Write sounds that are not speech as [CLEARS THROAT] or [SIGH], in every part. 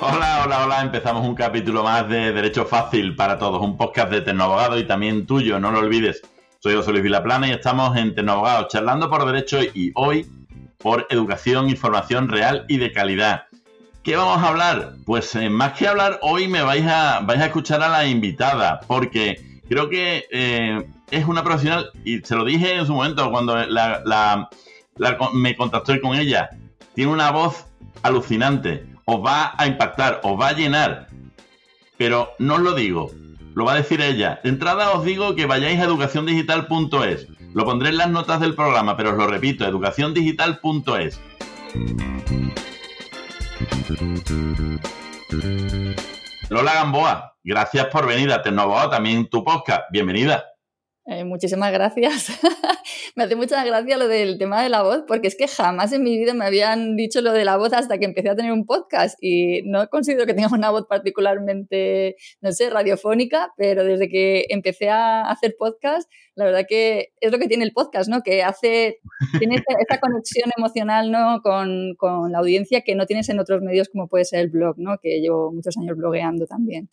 Hola, hola, hola. Empezamos un capítulo más de Derecho Fácil para Todos, un podcast de Tecnoabogado y también tuyo, no lo olvides. Soy José Luis Vilaplana y estamos en Tecnoabogado charlando por derecho y hoy por educación y formación real y de calidad. ¿Qué vamos a hablar? Pues eh, más que hablar, hoy me vais a, vais a escuchar a la invitada, porque creo que eh, es una profesional, y se lo dije en su momento cuando me contacté con ella, tiene una voz alucinante os va a impactar, os va a llenar. Pero no os lo digo, lo va a decir ella. De entrada os digo que vayáis a educaciondigital.es. Lo pondré en las notas del programa, pero os lo repito, educaciondigital.es. Lola Gamboa, gracias por venir a Tecnoboa, también tu podcast. Bienvenida. Eh, muchísimas gracias. [LAUGHS] me hace mucha gracia lo del tema de la voz, porque es que jamás en mi vida me habían dicho lo de la voz hasta que empecé a tener un podcast y no considero que tenga una voz particularmente, no sé, radiofónica, pero desde que empecé a hacer podcast, la verdad que es lo que tiene el podcast, ¿no? Que hace, tiene esa, conexión emocional, ¿no? Con, con la audiencia que no tienes en otros medios como puede ser el blog, ¿no? Que llevo muchos años blogueando también.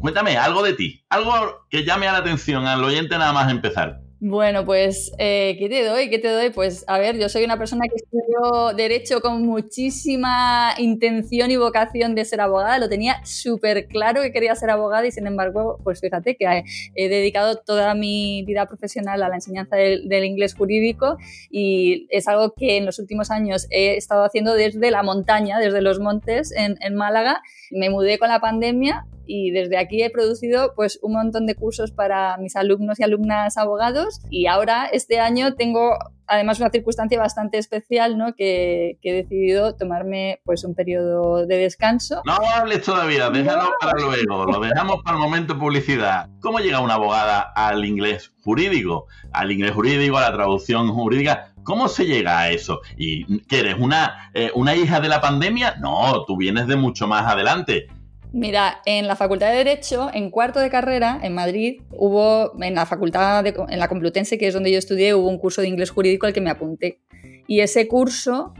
Cuéntame algo de ti, algo que llame a la atención al oyente nada más empezar. Bueno, pues, eh, ¿qué te doy? ¿Qué te doy? Pues, a ver, yo soy una persona que estudió Derecho con muchísima intención y vocación de ser abogada. Lo tenía súper claro que quería ser abogada y, sin embargo, pues fíjate que he, dedicado toda mi vida profesional a la enseñanza del, inglés jurídico y es algo que en los últimos años he estado haciendo desde la montaña, desde los montes en, en Málaga. Me mudé con la pandemia y desde aquí he producido pues un montón de cursos para mis alumnos y alumnas abogados y ahora este año tengo además una circunstancia bastante especial, ¿no? Que, he decidido tomarme pues un periodo de descanso. No hables todavía, déjalo para luego, lo dejamos para el momento publicidad. ¿Cómo llega una abogada al inglés jurídico? Al inglés jurídico, a la traducción jurídica. ¿Cómo se llega a eso? ¿Y qué eres? ¿Una, eh, ¿Una hija de la pandemia? No, tú vienes de mucho más adelante. Mira, en la Facultad de Derecho, en cuarto de carrera, en Madrid, hubo, en la Facultad, de, en la Complutense, que es donde yo estudié, hubo un curso de inglés jurídico al que me apunté. Y ese curso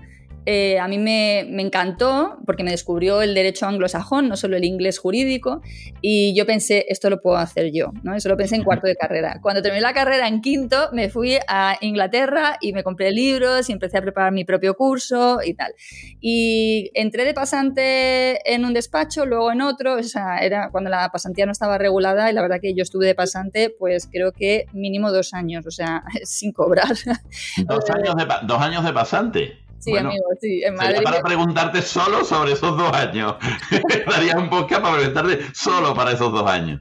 eh, a mí me, encantó porque me descubrió el derecho anglosajón, no solo el inglés jurídico, y yo pensé, esto lo puedo hacer yo, ¿no? Eso lo pensé en cuarto de carrera. Cuando terminé la carrera en quinto, me fui a Inglaterra y me compré libros y empecé a preparar mi propio curso y tal. Y entré de pasante en un despacho, luego en otro, o sea, era cuando la pasantía no estaba regulada y la verdad que yo estuve de pasante, pues creo que mínimo dos años, o sea, [LAUGHS] sin cobrar. Dos años de, dos años de pasante. Sí, amigo, sí. En Madrid... para preguntarte solo sobre esos dos años. [LAUGHS] Daría un podcast para preguntarte solo para esos dos años.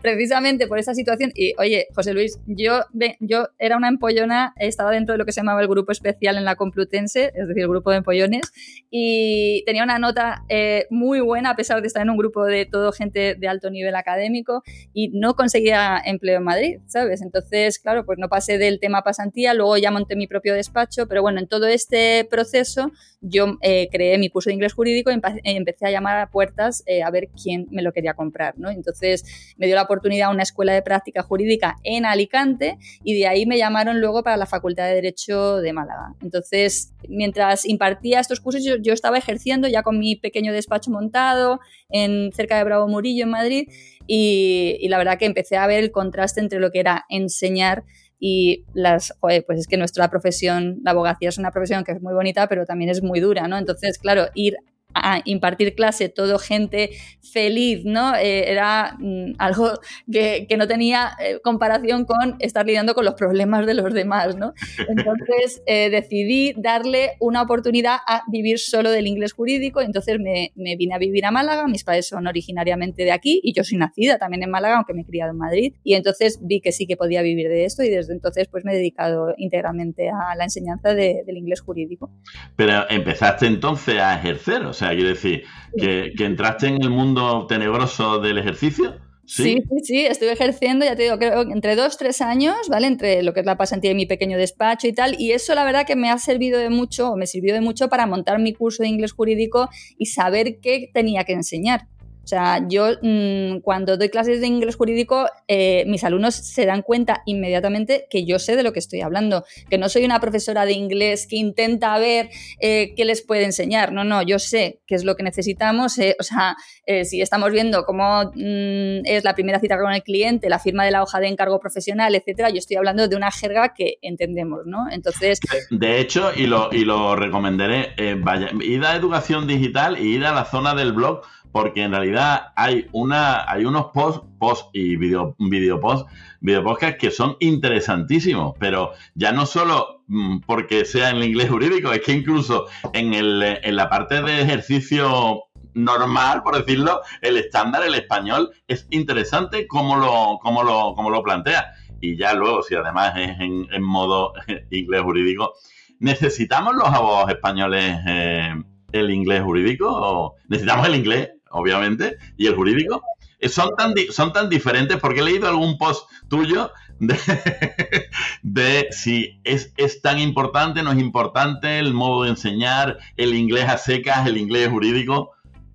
precisamente por esa situación, y oye, José Luis, yo, yo era una empollona, estaba dentro de lo que se llamaba el grupo especial en la Complutense, es decir, el grupo de empollones, y tenía una nota eh, muy buena a pesar de estar en un grupo de todo gente de alto nivel académico y no conseguía empleo en Madrid, ¿sabes? Entonces, claro, pues no pasé del tema pasantía, luego ya monté mi propio despacho, pero bueno, en todo este proceso yo eh, creé mi curso de inglés jurídico y empecé a llamar a puertas eh, a ver quién me lo quería comprar, ¿no? Entonces me dio la oportunidad una escuela de práctica jurídica en Alicante y de ahí me llamaron luego para la Facultad de Derecho de Málaga. Entonces, mientras impartía estos cursos, yo, estaba ejerciendo ya con mi pequeño despacho montado en cerca de Bravo Murillo, en Madrid, y, y la verdad que empecé a ver el contraste entre lo que era enseñar y las, pues es que nuestra profesión, la abogacía es una profesión que es muy bonita, pero también es muy dura, ¿no? Entonces, claro, ir a impartir clase, todo gente feliz, ¿no? Eh, era mm, algo que, no tenía eh, comparación con estar lidiando con los problemas de los demás, ¿no? [LAUGHS] Entonces eh, decidí darle una oportunidad a vivir solo del inglés jurídico, entonces me, me, vine a vivir a Málaga, mis padres son originariamente de aquí y yo soy nacida también en Málaga, aunque me he criado en Madrid, y entonces vi que sí que podía vivir de esto y desde entonces pues me he dedicado íntegramente a la enseñanza del inglés jurídico. Pero empezaste entonces a ejercer, o sea, quiero decir, que, entraste en el mundo tenebroso del ejercicio. ¿Sí? sí, sí, estuve ejerciendo, ya te digo, creo, entre dos, tres años, ¿vale? Entre lo que es la pasantía de mi pequeño despacho y tal, y eso la verdad que me ha servido de mucho, o me sirvió de mucho para montar mi curso de inglés jurídico y saber qué tenía que enseñar. O sea, yo mm, cuando doy clases de inglés jurídico, eh, mis alumnos se dan cuenta inmediatamente que yo sé de lo que estoy hablando, que no soy una profesora de inglés que intenta ver eh, qué les puede enseñar. No, no, yo sé qué es lo que necesitamos. Eh, o sea, si estamos viendo cómo mm, es la primera cita con el cliente, la firma de la hoja de encargo profesional, etcétera, yo estoy hablando de una jerga que entendemos, ¿no? Entonces. De hecho, y lo, y lo recomendaré, vaya, id a educación digital y ir a la zona del blog porque en realidad hay una hay unos posts post y video, video post video podcast que son interesantísimos pero ya no solo mm, porque sea en el inglés jurídico es que incluso en, el, en la parte de ejercicio normal, por decirlo, el estándar, el español, es interesante cómo lo, cómo lo, cómo lo plantea. Y ya luego, si además es en, en modo [LAUGHS] inglés jurídico, ¿necesitamos los abogados españoles eh, el inglés jurídico? ¿Necesitamos el inglés? Obviamente, y el jurídico, eh, son tan, son tan diferentes porque he leído algún post tuyo [LAUGHS] de, si es, es, tan importante, no es importante el modo de enseñar, el inglés a secas, el inglés jurídico.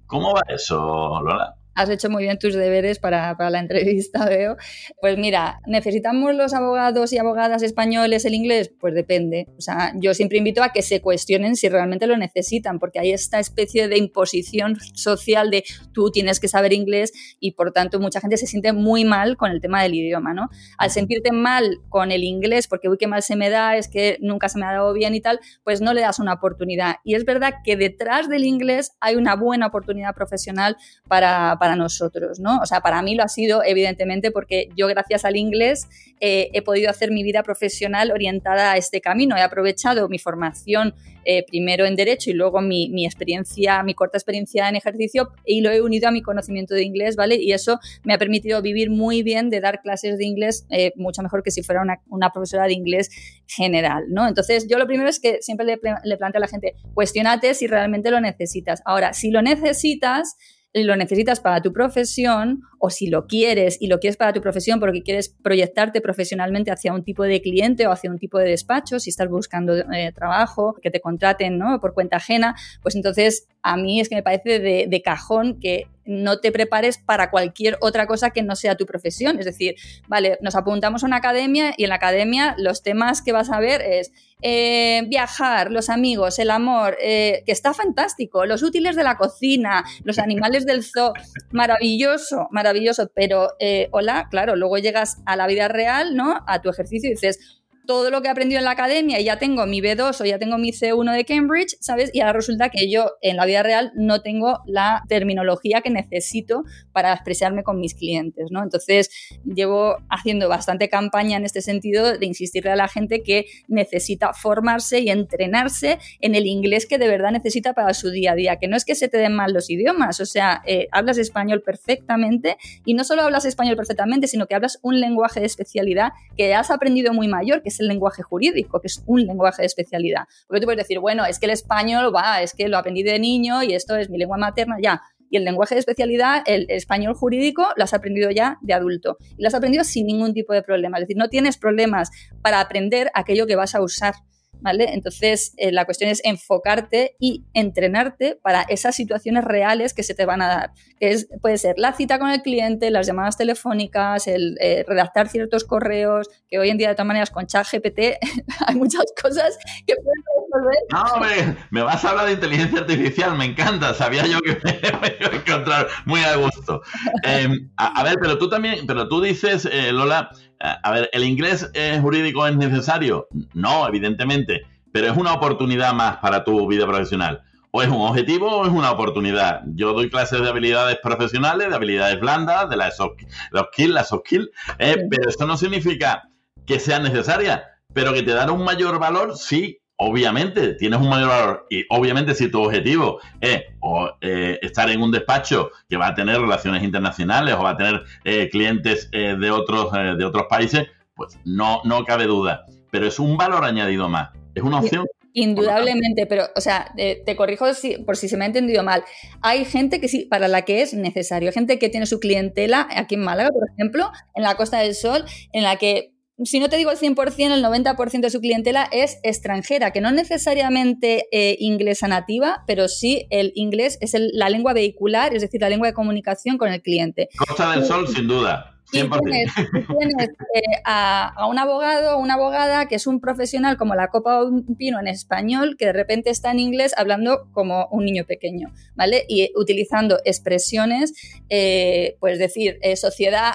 ¿Cómo va eso, Lola? Has hecho muy bien tus deberes para, la entrevista, [LAUGHS] veo. Pues mira, ¿necesitamos los abogados y abogadas españoles el inglés? Pues depende. O sea, yo siempre invito a que se cuestionen si realmente lo necesitan, porque hay esta especie de imposición social de tú tienes que saber inglés y por tanto mucha gente se siente muy mal con el tema del idioma, ¿no? Al sentirte mal con el inglés, porque uy, qué mal se me da, es que nunca se me ha dado bien y tal, pues no le das una oportunidad. Y es verdad que detrás del inglés hay una buena oportunidad profesional para para nosotros, ¿no? O sea, para mí lo ha sido, evidentemente, porque yo gracias al inglés eh, he podido hacer mi vida profesional orientada a este camino. He aprovechado mi formación eh, primero en Derecho y luego mi, mi, experiencia, mi corta experiencia en ejercicio y lo he unido a mi conocimiento de inglés, ¿vale? Y eso me ha permitido vivir muy bien de dar clases de inglés eh, mucho mejor que si fuera una, una, profesora de inglés general, ¿no? Entonces, yo lo primero es que siempre le, le planteo a la gente, cuestionate si realmente lo necesitas. Ahora, si lo necesitas, lo necesitas para tu profesión o si lo quieres y lo quieres para tu profesión porque quieres proyectarte profesionalmente hacia un tipo de cliente o hacia un tipo de despacho, si estás buscando eh, trabajo, que te contraten ¿no? por cuenta ajena, pues entonces a mí es que me parece de, de cajón que no te prepares para cualquier otra cosa que no sea tu profesión. Es decir, vale, nos apuntamos a una academia y en la academia los temas que vas a ver es eh, viajar, los amigos, el amor, eh, que está fantástico, los útiles de la cocina, los animales del zoo, maravilloso, maravilloso, pero eh, hola, claro, luego llegas a la vida real, ¿no? A tu ejercicio y dices, todo lo que he aprendido en la academia y ya tengo mi B2 o ya tengo mi C1 de Cambridge, ¿sabes? Y ahora resulta que yo en la vida real no tengo la terminología que necesito para expresarme con mis clientes, ¿no? Entonces, llevo haciendo bastante campaña en este sentido de insistirle a la gente que necesita formarse y entrenarse en el inglés que de verdad necesita para su día a día, que no es que se te den mal los idiomas, o sea, eh, hablas español perfectamente y no solo hablas español perfectamente, sino que hablas un lenguaje de especialidad que has aprendido muy mayor, que es el lenguaje jurídico, que es un lenguaje de especialidad. Porque tú puedes decir, bueno, es que el español va, es que lo aprendí de niño y esto es mi lengua materna, ya. Y el lenguaje de especialidad, el español jurídico, lo has aprendido ya de adulto. Y lo has aprendido sin ningún tipo de problema. Es decir, no tienes problemas para aprender aquello que vas a usar ¿vale? Entonces, eh, la cuestión es enfocarte y entrenarte para esas situaciones reales que se te van a dar, que es, puede ser la cita con el cliente, las llamadas telefónicas, el eh, redactar ciertos correos, que hoy en día de todas maneras con ChatGPT [LAUGHS] hay muchas cosas que puedes resolver. No, me, vas a hablar de inteligencia artificial, me encanta, sabía yo que [LAUGHS] me iba a encontrar muy a gusto. Em, a, ver, pero tú también, pero tú dices, eh, Lola, a ver, ¿el inglés jurídico es necesario? No, evidentemente, pero es una oportunidad más para tu vida profesional. O es un objetivo o es una oportunidad. Yo doy clases de habilidades profesionales, de habilidades blandas, de las soft, los skills, las soft skills, eh, pero eso no significa que sean necesarias, pero que te dan un mayor valor, sí, obviamente tienes un mayor valor y obviamente si tu objetivo es eh, estar en un despacho que va a tener relaciones internacionales o va a tener eh, clientes eh, de, otros, de otros países, pues no, no cabe duda. Pero es un valor añadido más. Es una opción. Indudablemente, pero, o sea, te corrijo por si se me ha entendido mal. Hay gente que sí, para la que es necesario. Hay gente que tiene su clientela aquí en Málaga, por ejemplo, en la Costa del Sol, en la que si no te digo el 100%, el 90% de su clientela es extranjera, que no necesariamente eh, inglesa nativa, pero sí el inglés es la lengua vehicular, es decir, la lengua de comunicación con el cliente. Costa del Sol, sin duda. Y tienes, eh, a, un abogado o una abogada que es un profesional como la Copa un Pino en español, que de repente está en inglés hablando como un niño pequeño, ¿vale? Y utilizando expresiones, eh, pues decir, eh, sociedad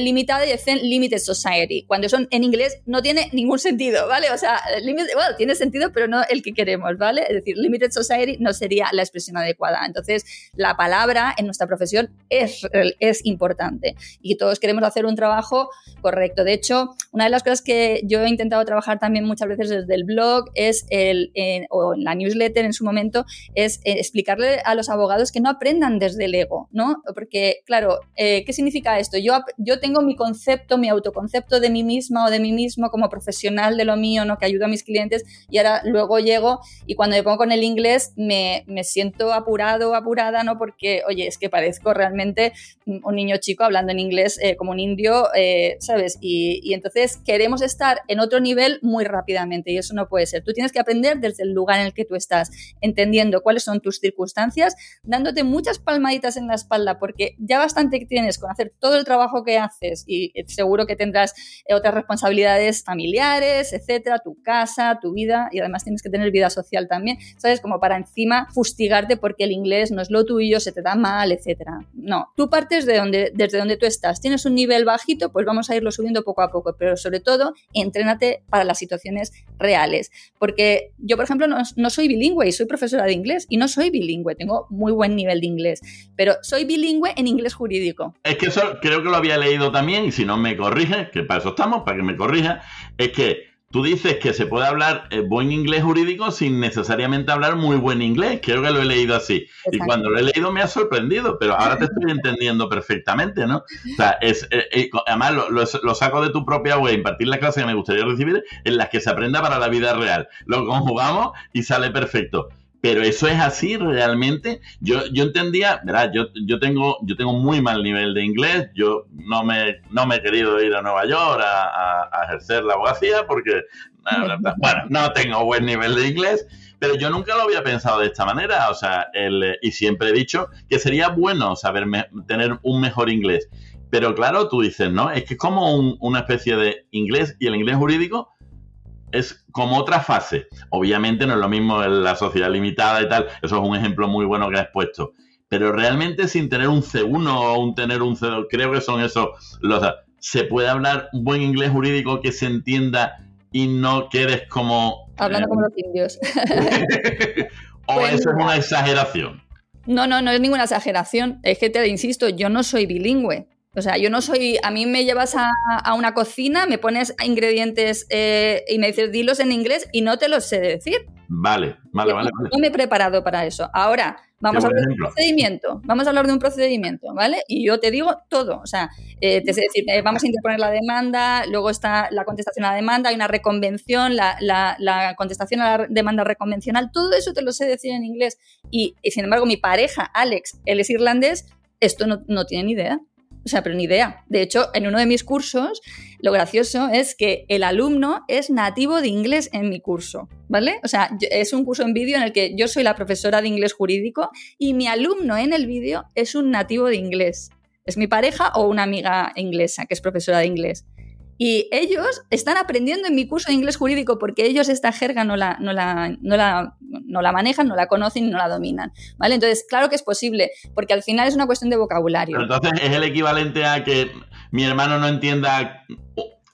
limitada y dicen limited society. Cuando son en inglés no tiene ningún sentido, ¿vale? O sea, bueno, tiene sentido, pero no el que queremos, ¿vale? Es decir, limited society no sería la expresión adecuada. Entonces, la palabra en nuestra profesión es, es importante y todos queremos hacer un trabajo correcto. De hecho, una de las cosas que yo he intentado trabajar también muchas veces desde el blog es el, o en la newsletter en su momento, es eh, explicarle a los abogados que no aprendan desde el ego, ¿no? Porque, claro, eh, ¿qué significa esto? Yo, yo tengo mi concepto, mi autoconcepto de mí misma o de mí mismo como profesional de lo mío, ¿no? Que ayudo a mis clientes y ahora luego llego y cuando me pongo con el inglés me, me siento apurado, apurada, ¿no? Porque, oye, es que parezco realmente un niño chico hablando en inglés eh, como un indio, eh, ¿sabes? Y, entonces queremos estar en otro nivel muy rápidamente y eso no puede ser. Tú tienes que aprender desde el lugar en el que tú estás, entendiendo cuáles son tus circunstancias, dándote muchas palmaditas en la espalda, porque ya bastante tienes con hacer todo el trabajo que haces y seguro que tendrás eh, otras responsabilidades familiares, etcétera, tu casa, tu vida y además tienes que tener vida social también, ¿sabes? Como para encima fustigarte porque el inglés no es lo tuyo, se te da mal, etcétera. No, tú partes de donde, desde donde tú estás. Tienes un nivel bajito, pues vamos a irlo subiendo poco a poco, pero sobre todo, entrénate para las situaciones reales. Porque yo, por ejemplo, no, soy bilingüe y soy profesora de inglés y no soy bilingüe, tengo muy buen nivel de inglés, pero soy bilingüe en inglés jurídico. Es que eso creo que lo había leído también y si no me corrige, que para eso estamos, para que me corrija, es que Tú dices que se puede hablar eh, buen inglés jurídico sin necesariamente hablar muy buen inglés. Creo que lo he leído así. Y cuando lo he leído me ha sorprendido, pero ahora te estoy entendiendo perfectamente, ¿no? O sea, es, eh, eh, además lo, saco de tu propia web, impartir la clase que me gustaría recibir en las que se aprenda para la vida real. Lo conjugamos y sale perfecto. Pero eso es así realmente. Yo, yo entendía, ¿verdad? Yo, yo, tengo, yo tengo muy mal nivel de inglés. Yo no me, no me he querido ir a Nueva York a, ejercer la abogacía porque, [LAUGHS] bueno, no tengo buen nivel de inglés. Pero yo nunca lo había pensado de esta manera. O sea, el, y siempre he dicho que sería bueno saber tener un mejor inglés. Pero claro, tú dices, ¿no? Es que es como una especie de inglés y el inglés jurídico es como otra fase. Obviamente no es lo mismo en la sociedad limitada y tal, eso es un ejemplo muy bueno que has puesto. Pero realmente sin tener un C1 o un tener un C2, creo que son esos los... Se puede hablar un buen inglés jurídico que se entienda y no quedes como... Hablando eh, como los indios. [LAUGHS] o pues eso es una exageración. No, no, no es ninguna exageración. Es que te insisto, yo no soy bilingüe. O sea, yo no soy, a mí me llevas a, una cocina, me pones ingredientes eh, y me dices dilos en inglés y no te los sé decir. Vale, vale, vale. No, me he preparado para eso. Ahora, vamos a hablar de un procedimiento, vamos a hablar de un procedimiento, ¿vale? Y yo te digo todo, o sea, eh, te sé decir, eh, vamos a interponer la demanda, luego está la contestación a la demanda, hay una reconvención, la, la, contestación a la demanda reconvencional, todo eso te lo sé decir en inglés. Y, sin embargo, mi pareja, Alex, él es irlandés, esto no, no tiene ni idea. O sea, pero ni idea. De hecho, en uno de mis cursos, lo gracioso es que el alumno es nativo de inglés en mi curso, ¿vale? O sea, es un curso en vídeo en el que yo soy la profesora de inglés jurídico y mi alumno en el vídeo es un nativo de inglés. Es mi pareja o una amiga inglesa que es profesora de inglés. Y ellos están aprendiendo en mi curso de inglés jurídico porque ellos esta jerga no la, no la, no la, no la manejan, no la conocen y no la dominan. ¿vale? Entonces, claro que es posible, porque al final es una cuestión de vocabulario. entonces es el equivalente a que mi hermano no entienda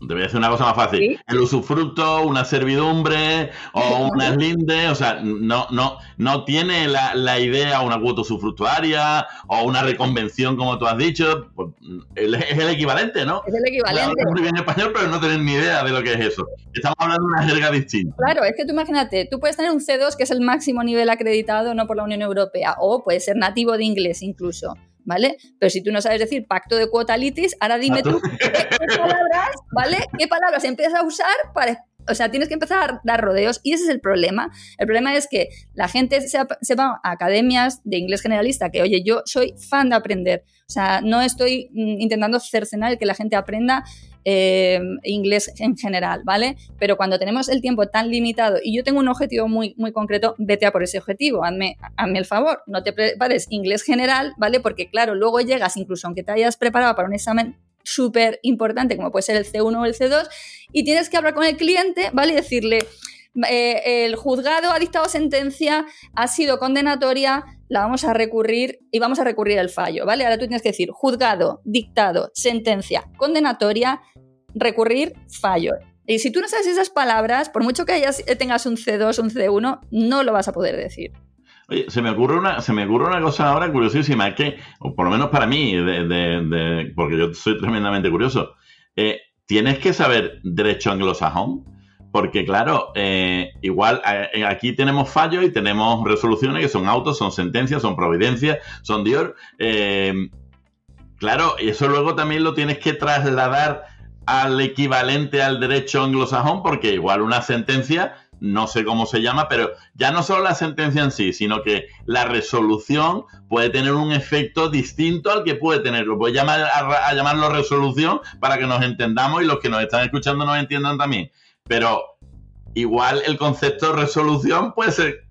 Debería ser una cosa más fácil. El usufructo, una servidumbre o una eslinde, o sea, no, no, no tiene la, idea una cuota usufructuaria o una reconvención, como tú has dicho. Pues, es el equivalente, ¿no? Es el equivalente. Muy bien español, pero no tener ni idea de lo que es eso. Estamos hablando de una jerga distinta. Claro, es que tú imagínate, tú puedes tener un C2 que es el máximo nivel acreditado no por la Unión Europea, o puede ser nativo de inglés incluso. ¿Vale? Pero si tú no sabes decir pacto de cuota litis, ahora dime tú qué, palabras, ¿vale? ¿Qué palabras empiezas a usar para o sea, tienes que empezar a dar rodeos y ese es el problema. El problema es que la gente se, va a academias de inglés generalista, que oye, yo soy fan de aprender, o sea, no estoy mm, intentando cercenar el que la gente aprenda eh, inglés en general, ¿vale? Pero cuando tenemos el tiempo tan limitado y yo tengo un objetivo muy, muy concreto, vete a por ese objetivo, hazme, hazme el favor, no te prepares inglés general, ¿vale? Porque claro, luego llegas, incluso aunque te hayas preparado para un examen súper importante como puede ser el C1 o el C2 y tienes que hablar con el cliente, ¿vale? Y decirle, eh, el juzgado ha dictado sentencia, ha sido condenatoria, la vamos a recurrir y vamos a recurrir el fallo, ¿vale? Ahora tú tienes que decir juzgado, dictado, sentencia, condenatoria, recurrir, fallo. Y si tú no sabes esas palabras, por mucho que hayas, tengas un C2, un C1, no lo vas a poder decir. Oye, se me ocurre una, se me ocurre una cosa ahora curiosísima, que, por lo menos para mí, de, porque yo soy tremendamente curioso, eh, tienes que saber derecho anglosajón. Porque claro, eh, igual eh, aquí tenemos fallos y tenemos resoluciones que son autos, son sentencias, son providencias, son Dior. Claro, y eso luego también lo tienes que trasladar al equivalente al derecho anglosajón, porque igual una sentencia, no sé cómo se llama, pero ya no solo la sentencia en sí, sino que la resolución puede tener un efecto distinto al que puede tenerlo. Voy llamar a llamarlo resolución para que nos entendamos y los que nos están escuchando nos entiendan también pero igual el concepto de resolución puede ser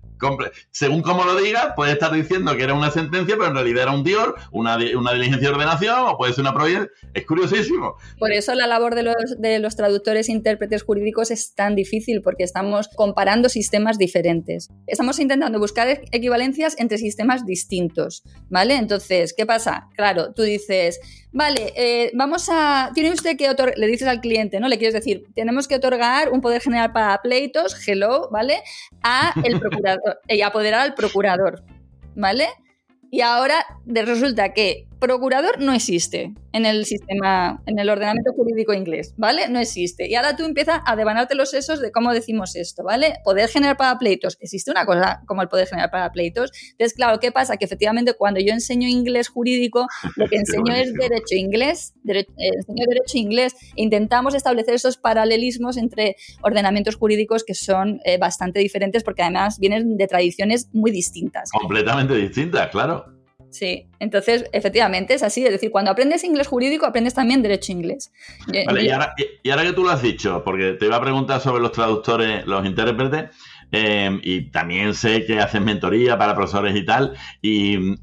según como lo digas, puede estar diciendo que era una sentencia, pero en realidad era un dior, una, una diligencia de ordenación o puede ser una providencia. Es curiosísimo. Por eso la labor de los, de los traductores e intérpretes jurídicos es tan difícil, porque estamos comparando sistemas diferentes. Estamos intentando buscar equivalencias entre sistemas distintos, ¿vale? Entonces, ¿qué pasa? Claro, tú dices, vale, eh, vamos a, tiene usted que otorgar, le dices al cliente, ¿no? Le quieres decir, tenemos que otorgar un poder general para pleitos, hello, ¿vale? A el [LAUGHS] procurador y apoderar al procurador, ¿vale? Y ahora resulta que procurador no existe en el sistema, en el ordenamiento jurídico inglés, ¿vale? No existe. Y ahora tú empiezas a devanarte los sesos de cómo decimos esto, ¿vale? Poder generar para pleitos. Existe una cosa como el poder generar para pleitos. Entonces, claro, ¿qué pasa? Que efectivamente cuando yo enseño inglés jurídico, [LAUGHS] lo que enseño es derecho inglés, eh, enseño derecho inglés. Intentamos establecer esos paralelismos entre ordenamientos jurídicos que son eh, bastante diferentes porque además vienen de tradiciones muy distintas. Completamente distintas, claro. Sí, entonces efectivamente es así, es decir, cuando aprendes inglés jurídico aprendes también derecho inglés. Vale, y ahora, que tú lo has dicho, porque te iba a preguntar sobre los traductores, los intérpretes, eh, y también sé que hacen mentoría para profesores y tal, y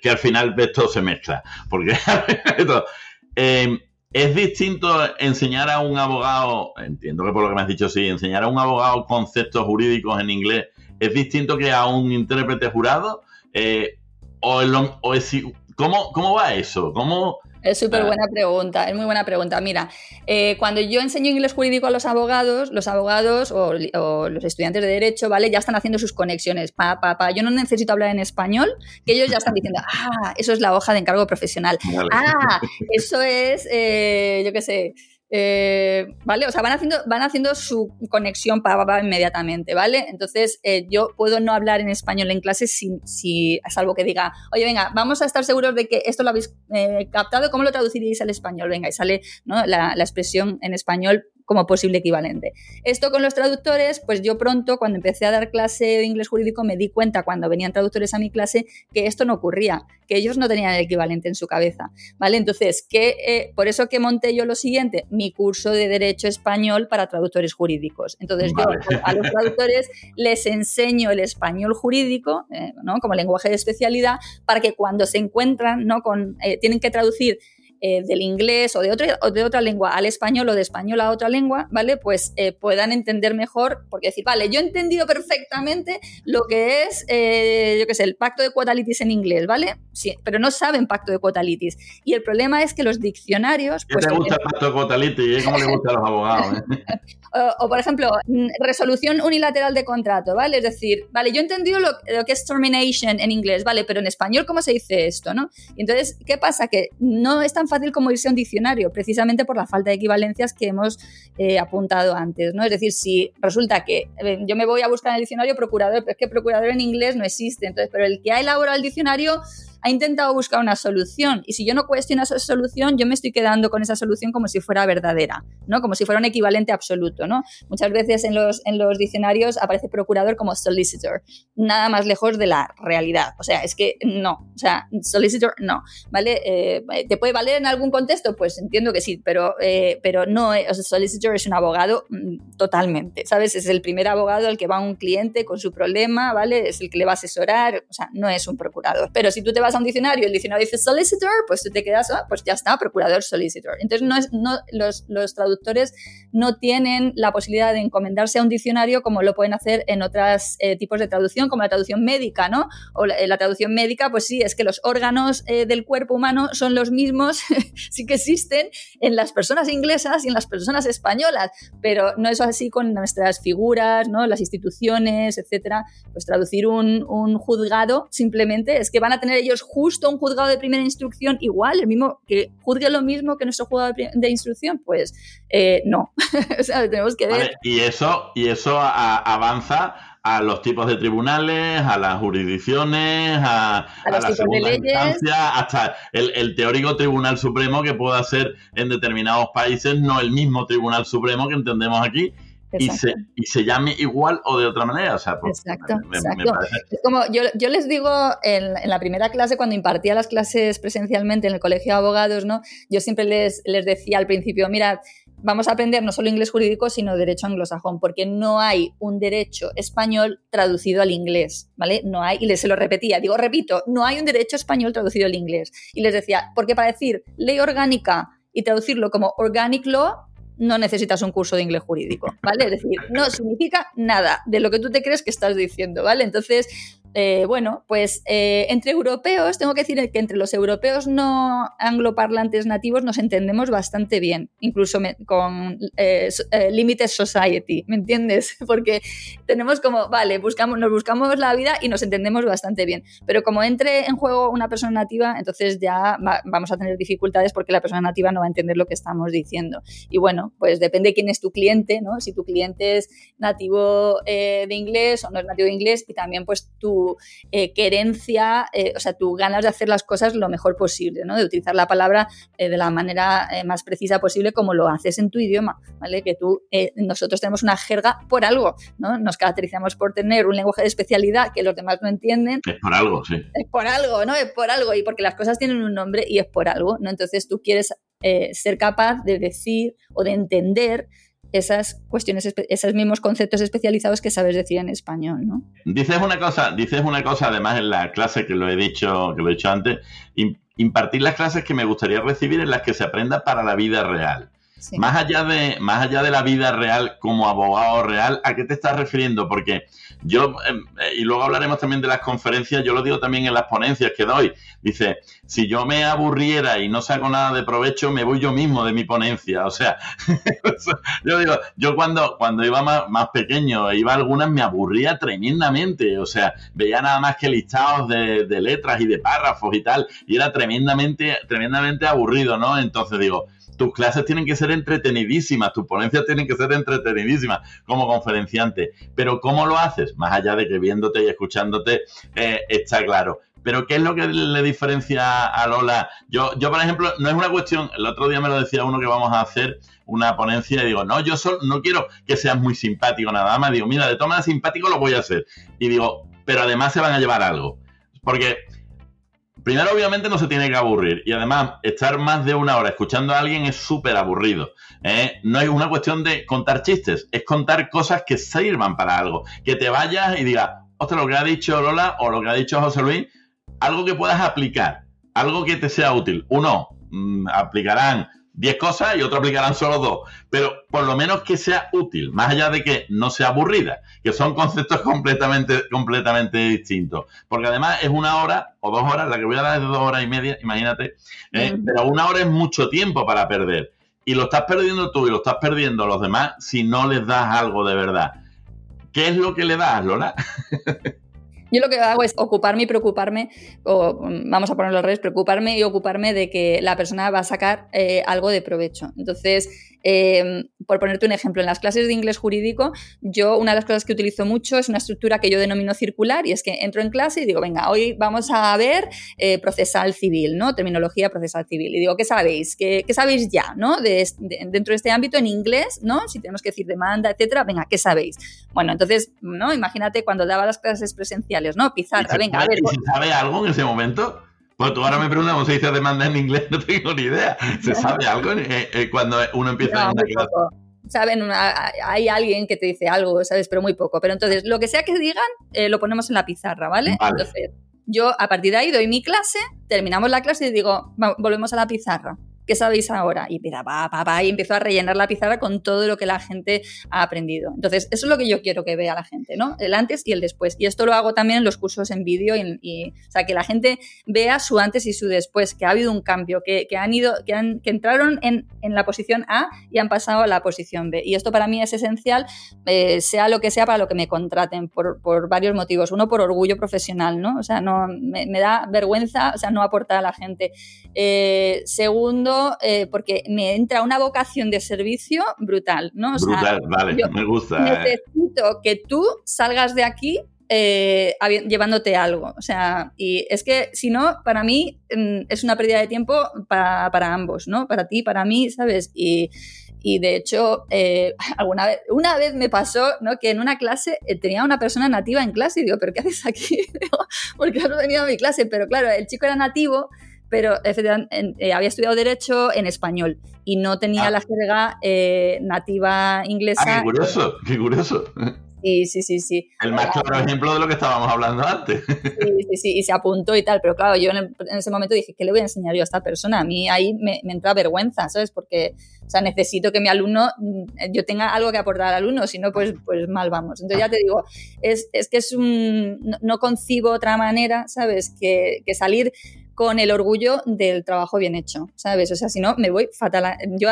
que, al final esto se mezcla, porque [LAUGHS] eh, es distinto enseñar a un abogado, entiendo que por lo que me has dicho sí, enseñar a un abogado conceptos jurídicos en inglés es distinto que a un intérprete jurado. Eh, o, o es, ¿cómo, ¿Cómo va eso? ¿Cómo, es súper buena pregunta, es muy buena pregunta. Mira, eh, cuando yo enseño inglés jurídico a los abogados, los abogados o, los estudiantes de derecho, ¿vale? Ya están haciendo sus conexiones. Pa, pa, pa. Yo no necesito hablar en español, que ellos ya están diciendo, ah, eso es la hoja de encargo profesional. Ah, eso es, eh, yo qué sé, eh, ¿Vale? O sea, van haciendo, van haciendo su conexión para inmediatamente, ¿vale? Entonces, eh, yo puedo no hablar en español en clase si, si, salvo que diga, oye, venga, vamos a estar seguros de que esto lo habéis eh, captado, ¿cómo lo traduciríais al español? Venga, y sale ¿no? la, la expresión en español como posible equivalente. Esto con los traductores, pues yo pronto, cuando empecé a dar clase de inglés jurídico, me di cuenta cuando venían traductores a mi clase que esto no ocurría, que ellos no tenían el equivalente en su cabeza, ¿vale? Entonces, que, eh, por eso que monté yo lo siguiente, mi curso de Derecho Español para traductores jurídicos. Entonces, yo a los traductores les enseño el español jurídico, eh, ¿no? Como lenguaje de especialidad, para que cuando se encuentran, ¿no? Con, eh, tienen que traducir eh, del inglés o de, otra, o de otra lengua al español o de español a otra lengua, ¿vale? Pues eh, puedan entender mejor, porque decir, vale, yo he entendido perfectamente lo que es, eh, yo qué sé, el pacto de cuotalitis en inglés, ¿vale? Sí, pero no saben pacto de cuotalitis. Y el problema es que los diccionarios... ¿Qué pues, te gusta el pacto de cuotalitis? ¿Cómo le gusta a los abogados? [LAUGHS] o, por ejemplo, resolución unilateral de contrato, ¿vale? Es decir, vale, yo he entendido lo, lo, que es termination en inglés, ¿vale? Pero en español, ¿cómo se dice esto, no? Y entonces, ¿qué pasa? Que no es tan fácil como irse a un diccionario, precisamente por la falta de equivalencias que hemos eh, apuntado antes, ¿no? Es decir, si resulta que eh, yo me voy a buscar en el diccionario procurador, pero es que procurador en inglés no existe, entonces, pero el que ha elaborado el diccionario ha intentado buscar una solución y si yo no cuestiono esa solución, yo me estoy quedando con esa solución como si fuera verdadera, ¿no? Como si fuera un equivalente absoluto, ¿no? Muchas veces en los, en los diccionarios aparece procurador como solicitor, nada más lejos de la realidad. O sea, es que no, o sea, solicitor no, ¿vale? Eh, ¿Te puede valer en algún contexto? Pues entiendo que sí, pero, eh, pero no, o sea, solicitor es un abogado mm, totalmente, ¿sabes? Es el primer abogado al que va un cliente con su problema, ¿vale? Es el que le va a asesorar, o sea, no es un procurador. Pero si tú te vas a un diccionario y el diccionario dice solicitor, pues tú te quedas, ah, pues ya está, procurador, solicitor. Entonces, no es, no, los, los traductores no tienen la posibilidad de encomendarse a un diccionario como lo pueden hacer en otros eh, tipos de traducción, como la traducción médica, ¿no? O la, la traducción médica, pues sí, es que los órganos eh, del cuerpo humano son los mismos, [LAUGHS] sí que existen en las personas inglesas y en las personas españolas, pero no es así con nuestras figuras, ¿no? Las instituciones, etcétera. Pues traducir un, un juzgado simplemente es que van a tener ellos justo un juzgado de primera instrucción igual, el mismo, que juzgue lo mismo que nuestro juzgado de, instrucción, pues eh, no. [LAUGHS] o sea, tenemos que ver. Vale, y eso, y eso a, avanza a los tipos de tribunales, a las jurisdicciones, a, a, la segunda instancia, hasta el, el, teórico Tribunal Supremo que pueda ser en determinados países no el mismo Tribunal Supremo que entendemos aquí y se, y se, llame igual o de otra manera. O sea, pues, exacto, me, exacto. Me es como yo, yo, les digo en, en, la primera clase, cuando impartía las clases presencialmente en el colegio de abogados, ¿no? yo siempre les, les decía al principio, mira, vamos a aprender no solo inglés jurídico, sino derecho anglosajón, porque no hay un derecho español traducido al inglés, ¿vale? No hay, y les se lo repetía, digo, repito, no hay un derecho español traducido al inglés. Y les decía, porque para decir ley orgánica y traducirlo como organic law, no necesitas un curso de inglés jurídico, ¿vale? Es decir, no significa nada de lo que tú te crees que estás diciendo, ¿vale? Entonces, eh, bueno, pues eh, entre europeos, tengo que decir que entre los europeos no angloparlantes nativos nos entendemos bastante bien, incluso me, con eh, eh, Limited Society, ¿me entiendes? [LAUGHS] Porque tenemos como, vale, buscamos, nos buscamos la vida y nos entendemos bastante bien, pero como entre en juego una persona nativa, entonces ya va, vamos a tener dificultades porque la persona nativa no va a entender lo que estamos diciendo. Y bueno, pues depende quién es tu cliente, ¿no? Si tu cliente es nativo de inglés o no es nativo de inglés y también pues tu eh, querencia, eh, o sea, tu ganas de hacer las cosas lo mejor posible, ¿no? De utilizar la palabra eh, de la manera más precisa posible como lo haces en tu idioma, ¿vale? Que tú, nosotros tenemos una jerga por algo, ¿no? Nos caracterizamos por tener un lenguaje de especialidad que los demás no entienden. Es por algo, sí. Es por algo, ¿no? Es por algo y porque las cosas tienen un nombre y es por algo, ¿no? Entonces tú quieres ser capaz de decir o de entender esas cuestiones, esos mismos conceptos especializados que sabes decir en español, ¿no? Dices una cosa, dices una cosa además en la clase que lo he dicho, que lo he dicho antes, impartir las clases que me gustaría recibir en las que se aprenda para la vida real. Más, allá de, más allá de la vida real como abogado real, ¿a qué te estás refiriendo? Porque yo, em, eh, y luego hablaremos también de las conferencias, yo lo digo también en las ponencias que doy. Dice, si yo me aburriera y no saco nada de provecho, me voy yo mismo de mi ponencia. O sea, [LAUGHS] yo digo, yo cuando, cuando iba más, más pequeño, iba a algunas, me aburría tremendamente. O sea, veía nada más que listados de, de letras y de párrafos y tal, y era tremendamente, tremendamente aburrido, ¿no? Entonces digo, tus clases tienen que ser entretenidísimas, tus ponencias tienen que ser entretenidísimas como conferenciante. Pero ¿cómo lo haces? Más allá de que viéndote y escuchándote eh, está claro. Pero ¿qué es lo que le diferencia a Lola? Yo, yo, por ejemplo, no es una cuestión, el otro día me lo decía uno que vamos a hacer una ponencia y digo, no, yo solo, no quiero que seas muy simpático nada más. Digo, mira, de toma simpático lo voy a hacer. Y digo, pero además se van a llevar algo. Porque Primero, obviamente, no se tiene que aburrir. Y además, estar más de una hora escuchando a alguien es súper aburrido. ¿eh? No es una cuestión de contar chistes, es contar cosas que sirvan para algo. Que te vayas y digas, ostras, lo que ha dicho Lola o lo que ha dicho José Luis, algo que puedas aplicar, algo que te sea útil. Uno, mmm, aplicarán 10 cosas y otros aplicarán solo dos. Pero por lo menos que sea útil, más allá de que no sea aburrida, que son conceptos [LAUGHS] completamente, completamente distintos. Porque además es una hora o dos horas, la que voy a dar es de dos horas y media, imagínate. ¿eh? Mm. Pero una hora es mucho tiempo para perder. Y lo estás perdiendo tú y lo estás perdiendo los demás si no les das algo de verdad. ¿Qué es lo que le das, Lola? [LAUGHS] Yo lo que hago es ocuparme y preocuparme, o vamos a ponerlo al revés, preocuparme y ocuparme de que la persona va a sacar eh, algo de provecho. Entonces, Eh, por ponerte un ejemplo, en las clases de inglés jurídico, yo una de las cosas que utilizo mucho es una estructura que yo denomino circular y es que entro en clase y digo, venga, hoy vamos a ver eh, procesal civil, ¿no? Terminología procesal civil. Y digo, ¿qué sabéis? ¿Qué, sabéis ya, ¿no? De, dentro de este ámbito en inglés, ¿no? Si tenemos que decir demanda, etcétera, venga, ¿qué sabéis? Bueno, entonces, ¿no? Imagínate cuando daba las clases presenciales, ¿no? Pizarra, venga, a ver. ¿Se sabe algo en ese momento? Pues tú ahora me preguntas cómo se dice demanda en inglés, no tengo ni idea. ¿Se sabe algo eh, eh, cuando uno empieza a una clase? Saben, hay alguien que te dice algo, ¿sabes? Pero muy poco. Pero entonces, lo que sea que digan, eh, lo ponemos en la pizarra, ¿vale? Entonces, yo a partir de ahí doy mi clase, terminamos la clase y digo, volvemos a la pizarra. ¿Qué sabéis ahora? Y mira, va, va, va, y empiezo a rellenar la pizarra con todo lo que la gente ha aprendido. Entonces, eso es lo que yo quiero que vea la gente, ¿no? El antes y el después. Y esto lo hago también en los cursos en vídeo, y, o sea, que la gente vea su antes y su después, que ha habido un cambio, que, han ido, que, han, que entraron en, en, la posición A y han pasado a la posición B. Y esto para mí es esencial, eh, sea lo que sea para lo que me contraten, por, por, varios motivos. Uno, por orgullo profesional, ¿no? O sea, no, me, me da vergüenza, o sea, no aportar a la gente. Eh, segundo, eh, porque me entra una vocación de servicio brutal, ¿no? brutal, vale, me gusta. Necesito que tú salgas de aquí eh, llevándote algo. O sea, y es que si no, para mí mm, es una pérdida de tiempo para, ambos, ¿no? Para ti, para mí, ¿sabes? Y, de hecho, eh, [LAUGHS] alguna vez, una vez me pasó ¿no? que en una clase tenía una persona nativa en clase y digo, ¿pero qué haces aquí? [LAUGHS] ¿Por qué has venido a mi clase? Pero claro, el chico era nativo pero eh, había estudiado Derecho en español y no tenía ah. la jerga eh, nativa inglesa. Ah, qué curioso, qué curioso. Sí, sí, sí, sí. El más claro ejemplo de lo que estábamos hablando antes. Sí, sí, sí, y se apuntó y tal, pero claro, yo en, ese momento dije, ¿qué le voy a enseñar yo a esta persona? A mí ahí me, entra vergüenza, ¿sabes? Porque, o sea, necesito que mi alumno, mm, yo tenga algo que aportar al alumno, si no, pues, pues mal vamos. Entonces ya te digo, es, es que es un, no, no, concibo otra manera, ¿sabes? Que, que salir con el orgullo del trabajo bien hecho, ¿sabes? O sea, si no, me voy fatal. Yo,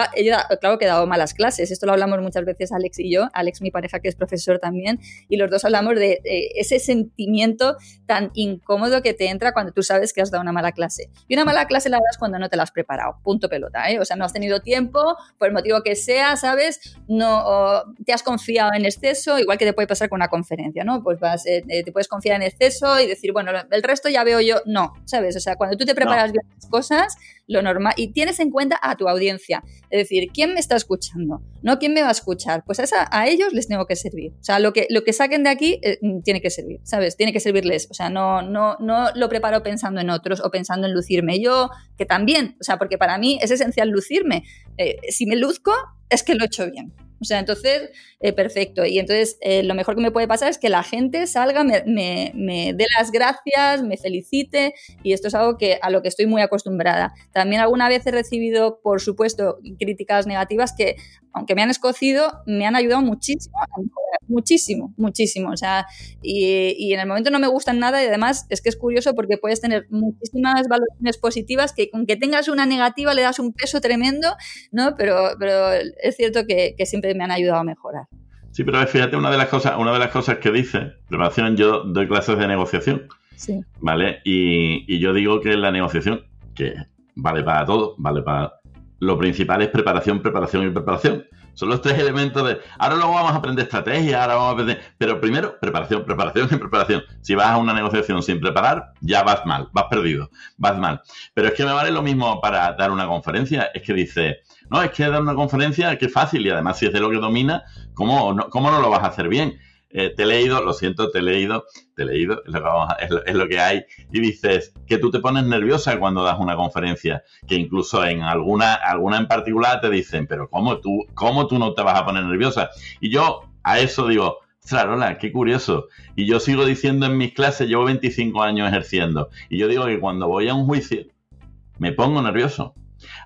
claro que he dado malas clases, esto lo hablamos muchas veces Alex y yo, Alex mi pareja que es profesor también, y los dos hablamos de ese sentimiento tan incómodo que te entra cuando tú sabes que has dado una mala clase. Y una mala clase la das cuando no te la has preparado, punto pelota, ¿eh? O sea, no has tenido tiempo, por el motivo que sea, ¿sabes? No te has confiado en exceso, igual que te puede pasar con una conferencia, ¿no? Pues vas, eh, eh, te puedes confiar en exceso y decir, bueno, el resto ya veo yo, no, ¿sabes? O sea, cuando tú te preparas bien las cosas, lo normal, y tienes en cuenta a tu audiencia. Es decir, ¿quién me está escuchando? ¿No? ¿Quién me va a escuchar? Pues a, a ellos les tengo que servir. O sea, lo que, lo que saquen de aquí eh, tiene que servir, ¿sabes? Tiene que servirles. O sea, no, no, no lo preparo pensando en otros o pensando en lucirme yo, que también, o sea, porque para mí es esencial lucirme. Eh, si me luzco, es que lo he hecho bien. O sea, entonces, eh, perfecto. Y entonces, eh, lo mejor que me puede pasar es que la gente salga, me, dé las gracias, me felicite, y esto es algo que, a lo que estoy muy acostumbrada. También alguna vez he recibido, por supuesto, críticas negativas que, aunque me han escocido, me han ayudado muchísimo muchísimo, muchísimo. O sea, y, en el momento no me gustan nada y además es que es curioso porque puedes tener muchísimas valoraciones positivas que aunque tengas una negativa le das un peso tremendo, ¿no? Pero, es cierto que, que siempre me han ayudado a mejorar. Sí, pero fíjate, una de las cosas, una de las cosas que dice, preparación, yo doy clases de negociación. Sí. ¿Vale? Y, y yo digo que la negociación, que vale para todo, vale para. Lo principal es preparación, preparación y preparación. Son los tres elementos de. Ahora luego vamos a aprender estrategia, ahora vamos a aprender. Pero primero, preparación, preparación y preparación. Si vas a una negociación sin preparar, ya vas mal, vas perdido, vas mal. Pero es que me vale lo mismo para dar una conferencia. Es que dice, no, es que dar una conferencia, que fácil, y además si es de lo que domina, ¿cómo no, cómo no lo vas a hacer bien? Eh, te he leído, lo siento, te he leído, te he leído, es lo, que, hay, y dices que tú te pones nerviosa cuando das una conferencia, que incluso en alguna, alguna en particular te dicen, pero ¿cómo tú, ¿cómo tú no te vas a poner nerviosa? Y yo a eso digo, Trarola, qué curioso. Y yo sigo diciendo en mis clases, llevo 25 años ejerciendo, y yo digo que cuando voy a un juicio, me pongo nervioso.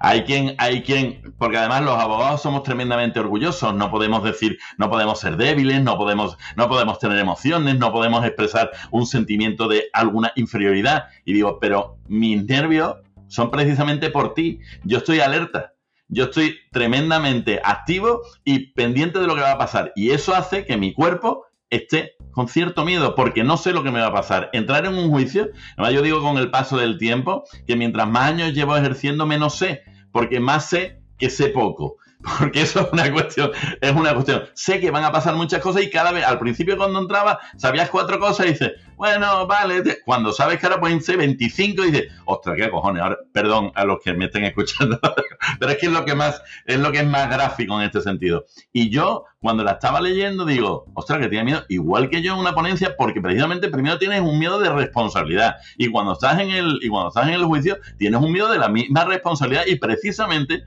Hay quien, hay quien, porque además los abogados somos tremendamente orgullosos, no podemos decir, no podemos ser débiles, no podemos, no podemos tener emociones, no podemos expresar un sentimiento de alguna inferioridad. Y digo, pero mis nervios son precisamente por ti. Yo estoy alerta. Yo estoy tremendamente activo y pendiente de lo que va a pasar. Y eso hace que mi cuerpo esté con cierto miedo porque no sé lo que me va a pasar. Entrar en un juicio, además yo digo con el paso del tiempo que mientras más años llevo ejerciendo menos sé, porque más sé que sé poco. [LAUGHS] porque eso es una cuestión, es una cuestión. Sé que van a pasar muchas cosas y cada vez, al principio cuando entraba, sabías cuatro cosas y dices, bueno, vale, cuando sabes que ahora pueden ser 25, dices, ostras, qué cojones, ahora, perdón a los que me estén escuchando, [LAUGHS] pero es que es lo que más, es lo que es más gráfico en este sentido. Y yo, cuando la estaba leyendo, digo, ostras, que tiene miedo, igual que yo en una ponencia, porque precisamente primero tienes un miedo de responsabilidad. Y cuando estás en el, y cuando estás en el juicio, tienes un miedo de la misma responsabilidad y precisamente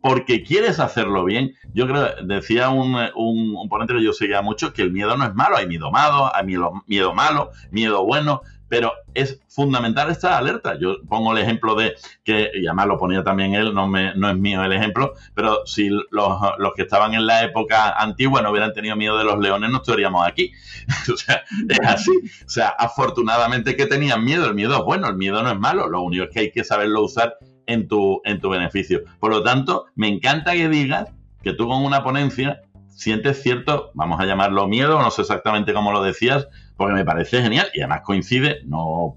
porque quieres hacerlo bien. Yo creo, decía un, un, ponente que yo seguía mucho, que el miedo no es malo, hay miedo malo, hay miedo, miedo malo, miedo bueno, pero es fundamental esta alerta. Yo pongo el ejemplo de que, y además lo ponía también él, no, me, no es mío el ejemplo, pero si los, los, que estaban en la época antigua no hubieran tenido miedo de los leones, no estaríamos aquí. [LAUGHS] o sea, es así. O sea, afortunadamente que tenían miedo, el miedo es bueno, el miedo no es malo, lo único es que hay que saberlo usar en tu, en tu beneficio. Por lo tanto, me encanta que digas que tú con una ponencia sientes cierto, vamos a llamarlo miedo, no sé exactamente cómo lo decías, porque me parece genial y además coincide, no,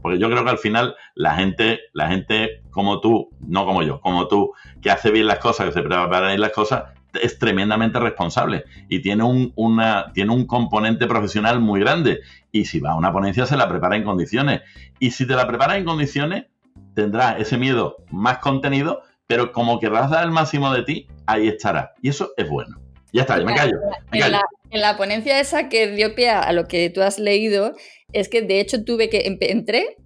porque yo creo que al final la gente, la gente como tú, no como yo, como tú, que hace bien las cosas, que se prepara bien las cosas, es tremendamente responsable y tiene un, una, tiene un componente profesional muy grande. Y si va a una ponencia, se la prepara en condiciones. Y si te la prepara en condiciones, tendrás ese miedo más contenido, pero como querrás dar el máximo de ti, ahí estará. Y eso es bueno. Ya está, ya me callo. En, la, ponencia esa que dio pie a lo que tú has leído, es que de hecho tuve que. Entré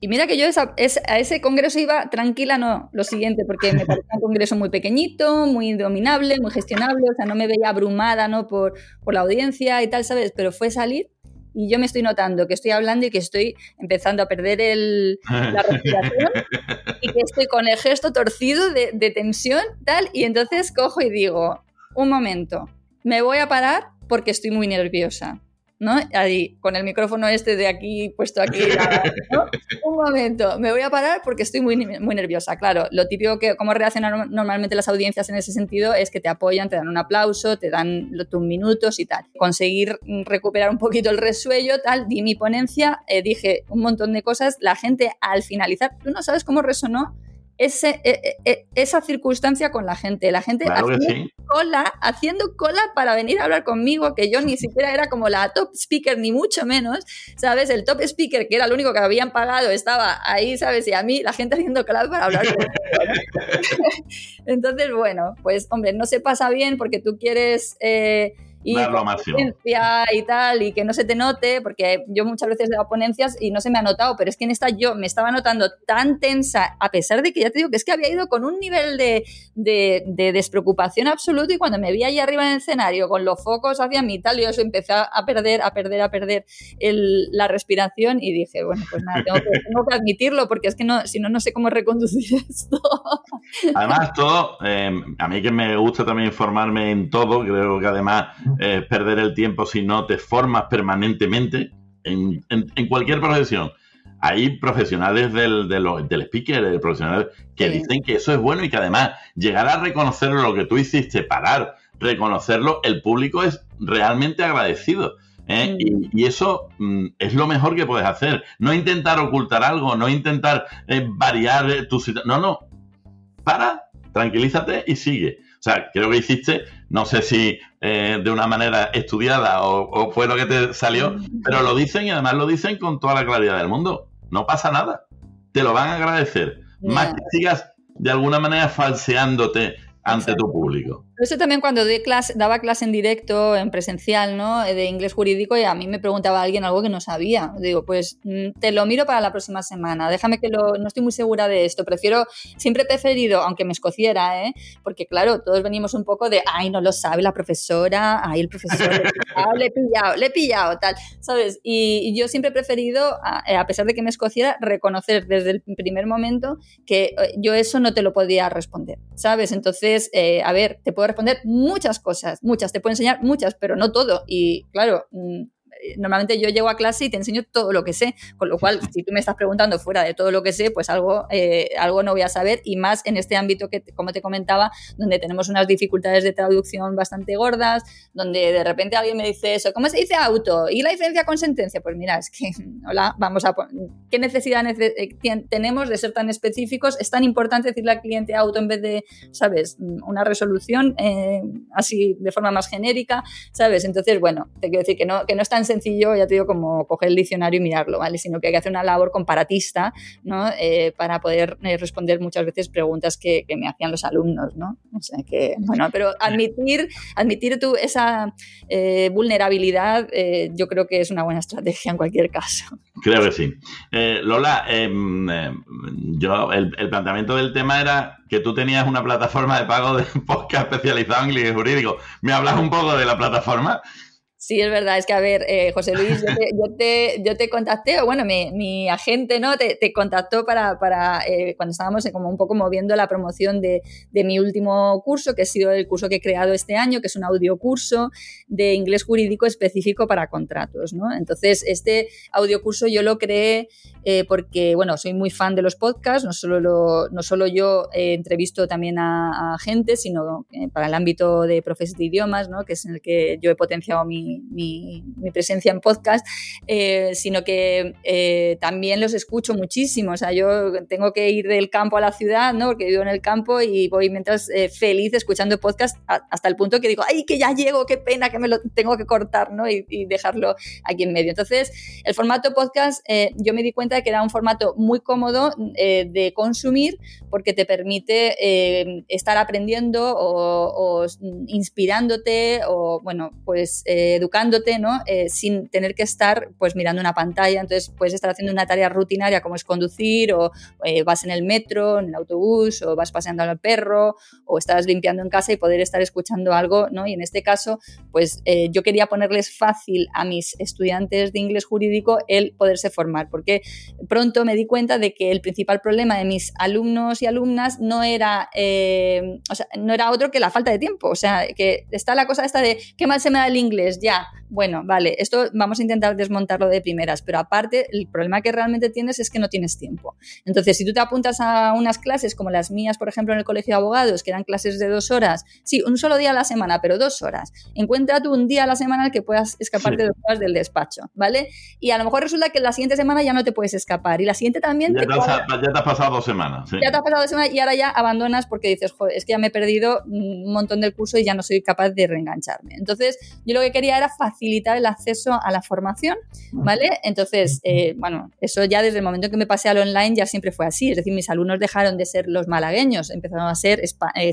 y mira que yo a ese congreso iba tranquila, no, lo siguiente, porque me [LAUGHS] parecía un congreso muy pequeñito, muy dominable, muy gestionable, o sea, no me veía abrumada, ¿no? Por, por la audiencia y tal, ¿sabes? Pero fue salir y yo me estoy notando que estoy hablando y que estoy empezando a perder el, la respiración [LAUGHS] y que estoy con el gesto torcido de, de tensión, tal, y entonces cojo y digo, un momento, me voy a parar porque estoy muy nerviosa. ¿No? Ahí, con el micrófono este de aquí puesto aquí. [LAUGHS] Un momento, me voy a parar porque estoy muy, muy nerviosa. Claro, lo típico que, cómo reaccionan normalmente las audiencias en ese sentido es que te apoyan, te dan un aplauso, te dan tus minutos y tal. Conseguir recuperar un poquito el resuello, tal, di mi ponencia, eh, dije un montón de cosas. La gente al finalizar, tú no sabes cómo resonó ese, e, e, e, esa circunstancia con la gente. La gente haciendo, cola, haciendo cola para venir a hablar conmigo, que yo ni siquiera era como la top speaker, ni mucho menos, ¿sabes? El top speaker, que era el único que habían pagado, estaba ahí, ¿sabes? Y a mí la gente haciendo cola para hablar conmigo. [LAUGHS] [LAUGHS] Entonces, bueno, pues hombre, no se pasa bien porque tú quieres... Eh, y y tal, y que no se te note, porque yo muchas veces hago ponencias y no se me ha notado, pero es que en esta yo me estaba notando tan tensa, a pesar de que ya te digo que es que había ido con un nivel de, de, despreocupación absoluto y cuando me vi ahí arriba en el escenario con los focos hacia mí y tal, yo eso empecé a perder, a perder, a perder la respiración y dije, bueno, pues nada, tengo que, admitirlo porque es que no, si no, no sé cómo reconducir [LAUGHS] esto. Además, todo, eh, a mí que me gusta también informarme en todo, creo que además es perder el tiempo si no te formas permanentemente en, cualquier profesión. Hay profesionales del, del, speaker, profesionales que dicen que eso es bueno y que además llegar a reconocer lo que tú hiciste, parar, reconocerlo, el público es realmente agradecido. ¿eh? Mm. Y, eso mm, es lo mejor que puedes hacer. No intentar ocultar algo, no intentar eh, variar tu situación. No, no. Para, tranquilízate y sigue. O sea, creo que hiciste, no sé si eh, de una manera estudiada o, fue lo que te salió, pero lo dicen y además lo dicen con toda la claridad del mundo. No pasa nada. Te lo van a agradecer. Más que sigas de alguna manera falseándote ante tu público. Eso también cuando clase, daba clase en directo, en presencial, ¿no? De inglés jurídico y a mí me preguntaba alguien algo que no sabía. Digo, pues mm, te lo miro para la próxima semana, déjame que lo... No estoy muy segura de esto, prefiero... Siempre he preferido, aunque me escociera, ¿eh? Porque claro, todos venimos un poco de, ay, no lo sabe la profesora, ay, el profesor, le he pillado, le he pillado, tal, ¿sabes? Y, yo siempre he preferido, eh, a, pesar de que me escociera, reconocer desde el primer momento que eh, yo eso no te lo podía responder, ¿sabes? Entonces, eh, a ver, te puedo responder muchas cosas, muchas, te puedo enseñar muchas, pero no todo. Y claro, mm, normalmente yo llego a clase y te enseño todo lo que sé, con lo cual, [LAUGHS] si tú me estás preguntando fuera de todo lo que sé, pues algo, eh, algo no voy a saber, y más en este ámbito que, como te comentaba, donde tenemos unas dificultades de traducción bastante gordas, donde de repente alguien me dice eso, ¿cómo se dice auto? ¿Y la diferencia con sentencia? Pues mira, es que, [LAUGHS] hola, vamos a ¿qué necesidad eh, tenemos de ser tan específicos? Es tan importante decirle al cliente auto en vez de, ¿sabes? Una resolución eh, así de forma más genérica, ¿sabes? Entonces, bueno, te quiero decir que no, que no es tan sencillo, ya te digo, como coger el diccionario y mirarlo, ¿vale? Sino que hay que hacer una labor comparatista, ¿no? Eh, para poder responder muchas veces preguntas que, que, me hacían los alumnos, ¿no? O sea que, bueno, pero admitir, admitir tú esa vulnerabilidad, yo creo que es una buena estrategia en cualquier caso. Creo que sí. Eh, Lola, em, em, yo el, planteamiento del tema era que tú tenías una plataforma de pago de [LAUGHS] podcast especializado en inglés jurídico. ¿Me hablas un poco de la plataforma? Sí, es verdad, es que a ver, eh, José Luis, yo te, yo te, contacté, o bueno, mi, mi agente ¿no? te, te contactó para, para eh, cuando estábamos como un poco moviendo la promoción de, de, mi último curso, que ha sido el curso que he creado este año, que es un audiocurso de inglés jurídico específico para contratos. ¿no? Entonces, este audiocurso yo lo creé eh, porque, bueno, soy muy fan de los podcasts, no solo, lo, no solo yo entrevisto también a, a gente, sino para el ámbito de profes de idiomas, ¿no? que es en el que yo he potenciado mi mi, presencia en podcast, eh, sino que eh, también los escucho muchísimo. O sea, yo tengo que ir del campo a la ciudad, ¿no? Porque vivo en el campo y voy mientras eh, feliz escuchando podcast hasta el punto que digo, ay, que ya llego, qué pena que me lo tengo que cortar, ¿no? Y, dejarlo aquí en medio. Entonces, el formato podcast, yo me di cuenta de que era un formato muy cómodo de consumir porque te permite estar aprendiendo o, o, inspirándote o, bueno, pues educándote, ¿no? Eh, sin tener que estar pues mirando una pantalla. Entonces puedes estar haciendo una tarea rutinaria como es conducir o eh, vas en el metro, en el autobús o vas paseando al perro o estás limpiando en casa y poder estar escuchando algo, ¿no? Y en este caso, pues eh, yo quería ponerles fácil a mis estudiantes de inglés jurídico el poderse formar, porque pronto me di cuenta de que el principal problema de mis alumnos y alumnas no era, o sea, no era otro que la falta de tiempo. O sea, que está la cosa esta de qué mal se me da el inglés, yeah. Bueno, vale, esto vamos a intentar desmontarlo de primeras, pero aparte el problema que realmente tienes es que no tienes tiempo. Entonces, si tú te apuntas a unas clases como las mías, por ejemplo, en el Colegio de Abogados, que eran clases de dos horas, sí, un solo día a la semana, pero dos horas, encuentra tú un día a la semana al que puedas escaparte dos horas del despacho, ¿vale? Y a lo mejor resulta que la siguiente semana ya no te puedes escapar y la siguiente también... Ya te, has, pasado dos semanas. Ya te has pasado dos semanas y ahora ya abandonas porque dices, joder, es que ya me he perdido un montón del curso y ya no soy capaz de reengancharme. Entonces, yo lo que quería era facilitar el acceso a la formación, ¿vale? Entonces, eh, bueno, eso ya desde el momento que me pasé al online ya siempre fue así, es decir, mis alumnos dejaron de ser los malagueños, empezaron a ser eh,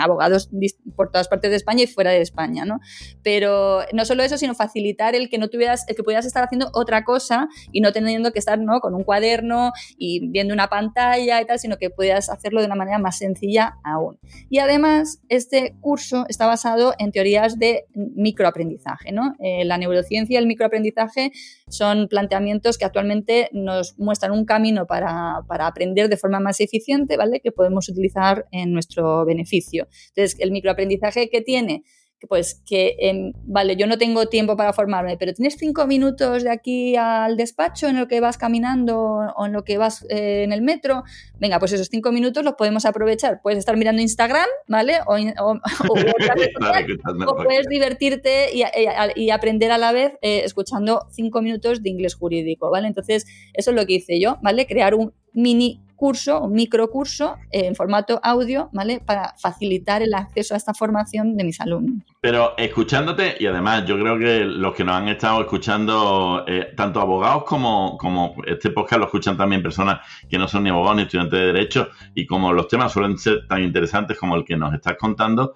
abogados por todas partes de España y fuera de España, ¿no? Pero no solo eso, sino facilitar el que no tuvieras, el que pudieras estar haciendo otra cosa y no teniendo que estar, ¿no? Con un cuaderno y viendo una pantalla y tal, sino que pudieras hacerlo de una manera más sencilla aún. Y además, este curso está basado en teorías de microaprendizaje, ¿no? Eh, la neurociencia y el microaprendizaje son planteamientos que actualmente nos muestran un camino para, para, aprender de forma más eficiente, ¿vale? Que podemos utilizar en nuestro beneficio. Entonces, el microaprendizaje que tiene pues que, vale, yo no tengo tiempo para formarme, pero tienes cinco minutos de aquí al despacho en lo que vas caminando o en lo que vas eh, en el metro, venga, pues esos cinco minutos los podemos aprovechar. Puedes estar mirando Instagram, ¿vale? O, [LAUGHS] [LAUGHS] puedes divertirte y, aprender a la vez eh, escuchando cinco minutos de inglés jurídico, ¿vale? Entonces, eso es lo que hice yo, ¿vale? Crear un mini curso, un microcurso eh, en formato audio, ¿vale? Para facilitar el acceso a esta formación de mis alumnos. Pero escuchándote, y además yo creo que los que nos han estado escuchando, eh, tanto abogados como, como este podcast lo escuchan también personas que no son ni abogados ni estudiantes de derecho, y como los temas suelen ser tan interesantes como el que nos estás contando,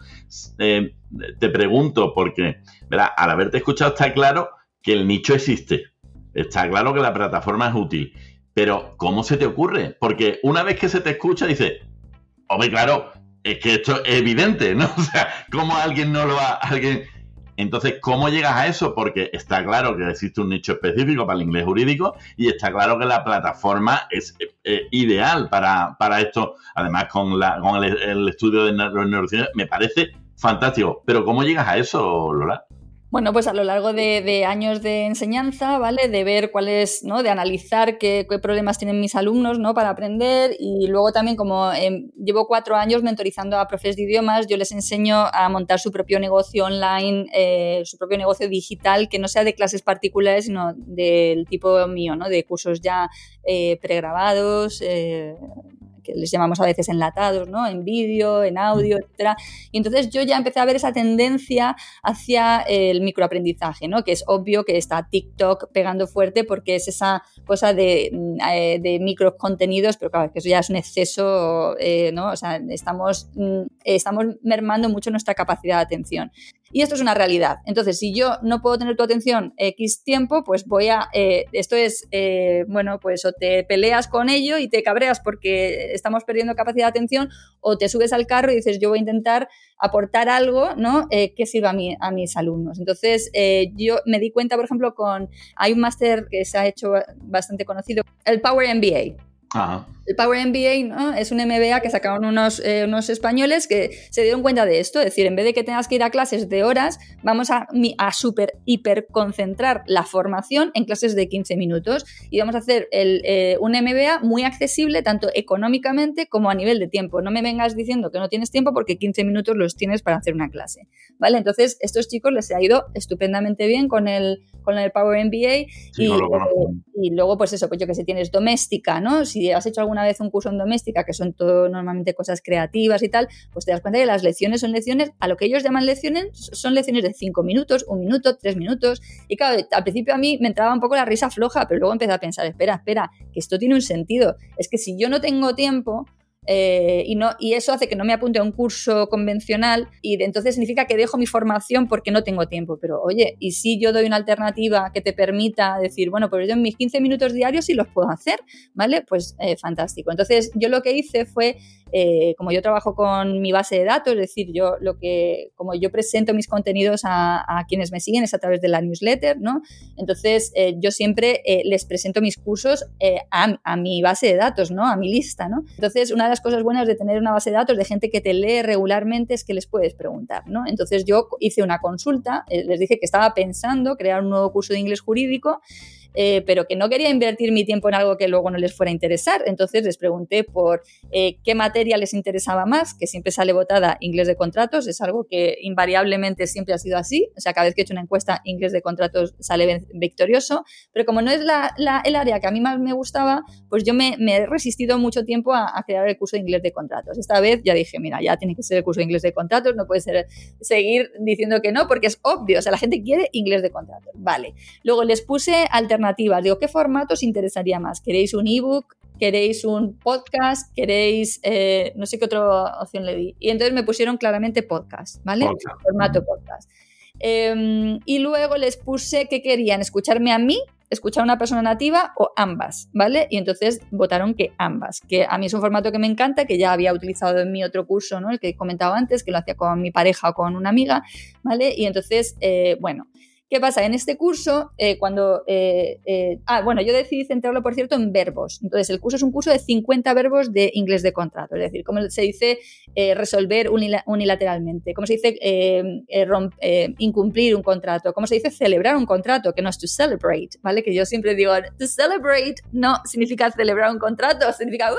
eh, te pregunto, porque, ¿verdad? al haberte escuchado está claro que el nicho existe. Está claro que la plataforma es útil pero, ¿cómo se te ocurre? Porque una vez que se te escucha, dice, hombre, claro, es que esto es evidente, ¿no? [LAUGHS] O sea, ¿cómo alguien no lo va, alguien... Entonces, ¿cómo llegas a eso? Porque está claro que existe un nicho específico para el inglés jurídico y está claro que la plataforma es eh, ideal para, esto. Además, con, la, con el, estudio de neurociencias, me parece fantástico. Pero ¿cómo llegas a eso, Lola? Bueno, pues a lo largo de, años de enseñanza, ¿vale? De ver cuáles, ¿no? De analizar qué, problemas tienen mis alumnos, ¿no? Para aprender y luego también como em, llevo cuatro años mentorizando a profes de idiomas, yo les enseño a montar su propio negocio online, eh, su propio negocio digital, que no sea de clases particulares, sino del tipo mío, ¿no? De cursos ya eh, pregrabados, eh, que les llamamos a veces enlatados, ¿no? En vídeo, en audio, etcétera. Y entonces yo ya empecé a ver esa tendencia hacia el microaprendizaje, ¿no? Que es obvio que está TikTok pegando fuerte porque es esa cosa de, eh, de micro contenidos, pero claro, que eso ya es un exceso, eh, ¿no? O sea, estamos, mm, estamos mermando mucho nuestra capacidad de atención. Y esto es una realidad. Entonces, si yo no puedo tener tu atención X tiempo, pues voy a... Eh, esto es, eh, bueno, pues o te peleas con ello y te cabreas porque estamos perdiendo capacidad de atención, o te subes al carro y dices, yo voy a intentar aportar algo, ¿no? Eh, que sirva a, mí, a mis alumnos. Entonces, yo me di cuenta, por ejemplo, con... Hay un máster que se ha hecho bastante conocido, el Power MBA. El Power MBA ¿no? es un MBA que sacaron unos, eh, unos, españoles que se dieron cuenta de esto. Es decir, en vez de que tengas que ir a clases de horas, vamos a, a super, hiper concentrar la formación en clases de 15 minutos y vamos a hacer el, eh, un MBA muy accesible, tanto económicamente como a nivel de tiempo. No me vengas diciendo que no tienes tiempo porque 15 minutos los tienes para hacer una clase. ¿Vale? Entonces, estos chicos les ha ido estupendamente bien con el, con el Power MBA y, eh, y, luego, pues eso, pues yo que sé, tienes doméstica, ¿no? Si si has hecho alguna vez un curso en doméstica, que son todo normalmente cosas creativas y tal, pues te das cuenta que las lecciones son lecciones, a lo que ellos llaman lecciones, son lecciones de cinco minutos, un minuto, tres minutos. Y claro, al principio a mí me entraba un poco la risa floja, pero luego empecé a pensar, espera, espera, que esto tiene un sentido. Es que si yo no tengo tiempo, eh, y, no, y eso hace que no me apunte a un curso convencional y entonces significa que dejo mi formación porque no tengo tiempo. Pero oye, ¿y si yo doy una alternativa que te permita decir, bueno, pues yo en mis 15 minutos diarios sí los puedo hacer? ¿Vale? Pues eh, fantástico. Entonces yo lo que hice fue eh, como yo trabajo con mi base de datos, es decir, yo lo que, como yo presento mis contenidos a, quienes me siguen es a través de la newsletter, ¿no? Entonces, eh, yo siempre eh, les presento mis cursos a, a, mi base de datos, ¿no? A mi lista, ¿no? Entonces, una de las cosas buenas de tener una base de datos de gente que te lee regularmente es que les puedes preguntar, ¿no? Entonces, yo hice una consulta, les dije que estaba pensando crear un nuevo curso de inglés jurídico eh, pero que no quería invertir mi tiempo en algo que luego no les fuera a interesar. Entonces les pregunté por eh, qué materia les interesaba más, que siempre sale votada inglés de contratos, es algo que invariablemente siempre ha sido así, o sea, cada vez que he hecho una encuesta, inglés de contratos sale victorioso, pero como no es el área que a mí más me gustaba, pues yo me, he resistido mucho tiempo a, crear el curso de inglés de contratos. Esta vez ya dije, mira, ya tiene que ser el curso de inglés de contratos, no puede ser seguir diciendo que no, porque es obvio, o sea, la gente quiere inglés de contratos. Vale. Luego les puse alternativas Digo, ¿qué formato os interesaría más? ¿Queréis un ebook? ¿Queréis un podcast? ¿Queréis, eh, no sé qué otra opción le di? Y entonces me pusieron claramente podcast, ¿vale? Formato podcast. Em, y luego les puse que querían escucharme a mí, escuchar a una persona nativa o ambas, ¿vale? Y entonces votaron que ambas, que a mí es un formato que me encanta, que ya había utilizado en mi otro curso, ¿no? El que he comentado antes, que lo hacía con mi pareja o con una amiga, ¿vale? Y entonces, eh, bueno, ¿Qué pasa? En este curso, eh, cuando... Eh, eh, ah, bueno, yo decidí centrarlo, por cierto, en verbos. Entonces, el curso es un curso de 50 verbos de inglés de contrato. Es decir, cómo se dice resolver unilateralmente, cómo se dice incumplir un contrato, cómo se dice celebrar un contrato, que no es to celebrate, ¿vale? Que yo siempre digo, to celebrate no significa celebrar un contrato, significa, ¡Uh,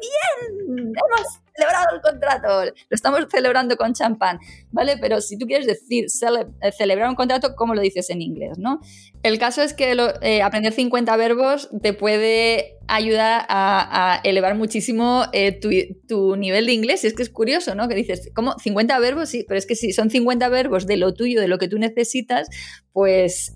bien! Hemos celebrado el contrato, lo estamos celebrando con champán, ¿vale? Pero si tú quieres decir eh, celebrar un contrato, ¿cómo lo dices en inglés, no? El caso es que eh, aprender 50 verbos te puede ayudar a, elevar muchísimo eh, tu, nivel de inglés. Y es que es curioso, ¿no? Que dices, ¿cómo? 50 verbos, sí, pero es que si son 50 verbos de lo tuyo, de lo que tú necesitas, pues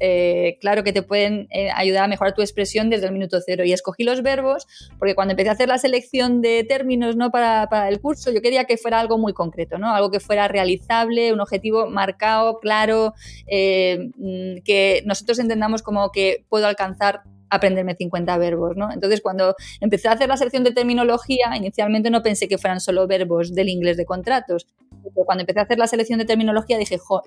claro que te pueden ayudar a mejorar tu expresión desde el minuto cero. Y escogí los verbos porque cuando empecé a hacer la selección de términos, ¿no? Para, para el curso, yo quería que fuera algo muy concreto, ¿no? Algo que fuera realizable, un objetivo marcado, claro, eh, mm, que nosotros entendamos como que puedo alcanzar aprenderme 50 verbos, ¿no? Entonces, cuando empecé a hacer la selección de terminología, inicialmente no pensé que fueran solo verbos del inglés de contratos. Pero cuando empecé a hacer la selección de terminología dije, jo,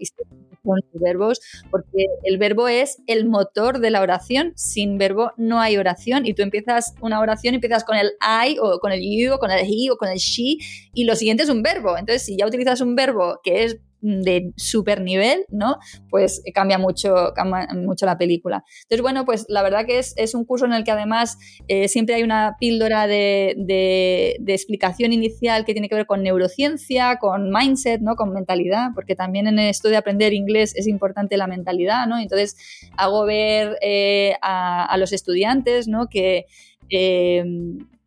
son los verbos, porque el verbo es el motor de la oración. Sin verbo no hay oración y tú empiezas una oración, empiezas con el I o con el you o con el he o con el she y lo siguiente es un verbo. Entonces, si ya utilizas un verbo que es de super nivel, ¿no? Pues cambia mucho, cambia mucho la película. Entonces, bueno, pues la verdad que es, es un curso en el que además eh, siempre hay una píldora de, de, explicación inicial que tiene que ver con neurociencia, con mindset, ¿no? Con mentalidad, porque también en esto de aprender inglés es importante la mentalidad, ¿no? Entonces hago ver eh, a, a, los estudiantes, ¿no? Que eh,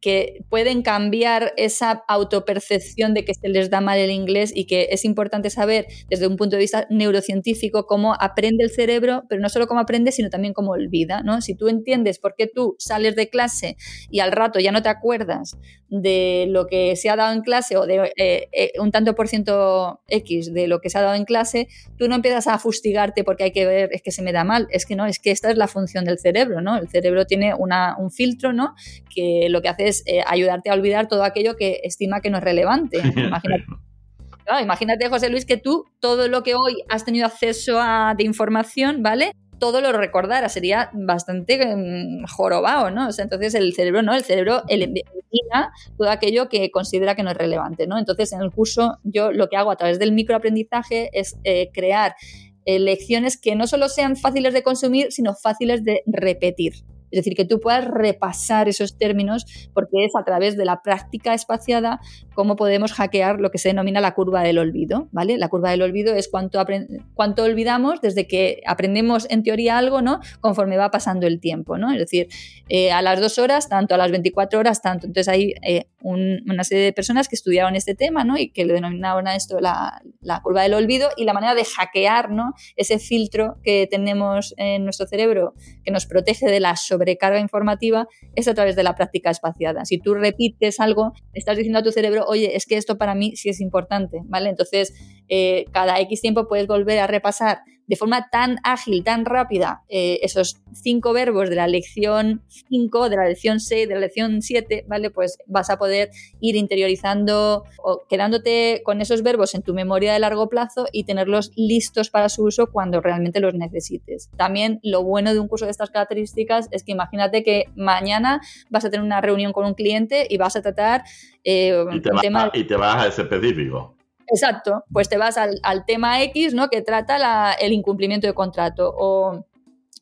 que pueden cambiar esa autopercepción de que se les da mal el inglés y que es importante saber desde un punto de vista neurocientífico cómo aprende el cerebro, pero no solo cómo aprende, sino también cómo olvida. ¿no? Si tú entiendes por qué tú sales de clase y al rato ya no te acuerdas de lo que se ha dado en clase o de eh, eh, un tanto por ciento X de lo que se ha dado en clase, tú no empiezas a fustigarte porque hay que ver, es que se me da mal, es que no, es que esta es la función del cerebro, ¿no? El cerebro tiene una, un filtro, ¿no? Que lo que hace es eh, ayudarte a olvidar todo aquello que estima que no es relevante. [LAUGHS] Imagínate. imagínate, José Luis, que tú todo lo que hoy has tenido acceso a, de información, ¿vale? Todo lo recordaras, sería bastante um, jorobado, ¿no? entonces el cerebro, ¿no? El cerebro elimina todo aquello que considera que no es relevante, ¿no? Entonces en el curso yo lo que hago a través del microaprendizaje es eh, crear eh, lecciones que no solo sean fáciles de consumir, sino fáciles de repetir. Es decir, que tú puedas repasar esos términos porque es a través de la práctica espaciada cómo podemos hackear lo que se denomina la curva del olvido, ¿vale? La curva del olvido es cuánto, cuánto olvidamos desde que aprendemos en teoría algo, ¿no? Conforme va pasando el tiempo, ¿no? Es decir, eh, a las dos horas, tanto a las 24 horas, tanto. Entonces hay eh, una serie de personas que estudiaron este tema, ¿no? Y que le denominaban a esto la, la, curva del olvido y la manera de hackear, ¿no? Ese filtro que tenemos en nuestro cerebro que nos protege de la sobrecarga informativa es a través de la práctica espaciada. Si tú repites algo, estás diciendo a tu cerebro, oye, es que esto para mí sí es importante, ¿vale? Entonces, eh, cada X tiempo puedes volver a repasar de forma tan ágil, tan rápida, eh, esos cinco verbos de la lección 5, de la lección 6, de la lección 7, ¿vale? Pues vas a poder ir interiorizando o quedándote con esos verbos en tu memoria de largo plazo y tenerlos listos para su uso cuando realmente los necesites. También lo bueno de un curso de estas características es que imagínate que mañana vas a tener una reunión con un cliente y vas a tratar eh, y, te tema... y te vas a ese específico. Exacto, pues te vas al, tema X, ¿no? Que trata el incumplimiento de contrato o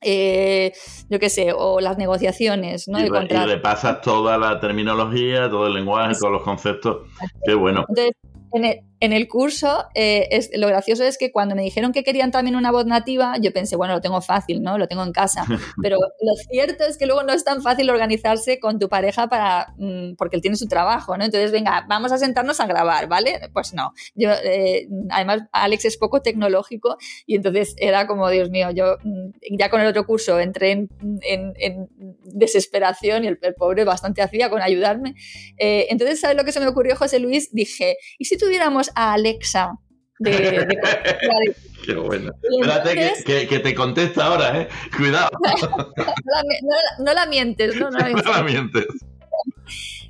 eh, yo qué sé, o las negociaciones, ¿no? Y, de repasas toda la terminología, todo el lenguaje, todos los conceptos. Qué bueno. Entonces, en el, curso, eh, es, lo gracioso es que cuando me dijeron que querían también una voz nativa, yo pensé, bueno, lo tengo fácil, ¿no? Lo tengo en casa. [LAUGHS] Pero lo cierto es que luego no es tan fácil organizarse con tu pareja para, mm, porque él tiene su trabajo, ¿no? Entonces, venga, vamos a sentarnos a grabar, ¿vale? Pues no. Yo, eh, además, Alex es poco tecnológico y entonces era como, Dios mío, yo mm, ya con el otro curso entré en, en, desesperación y el, pobre bastante hacía con ayudarme. Eh, entonces, ¿sabes lo que se me ocurrió, José Luis? Dije, ¿y si tuviéramos a Alexa de, [LAUGHS] Qué bueno. Espérate que, que, te contesta ahora, ¿eh? Cuidado. [LAUGHS] no, la, mientes, no, no la [LAUGHS] mientes.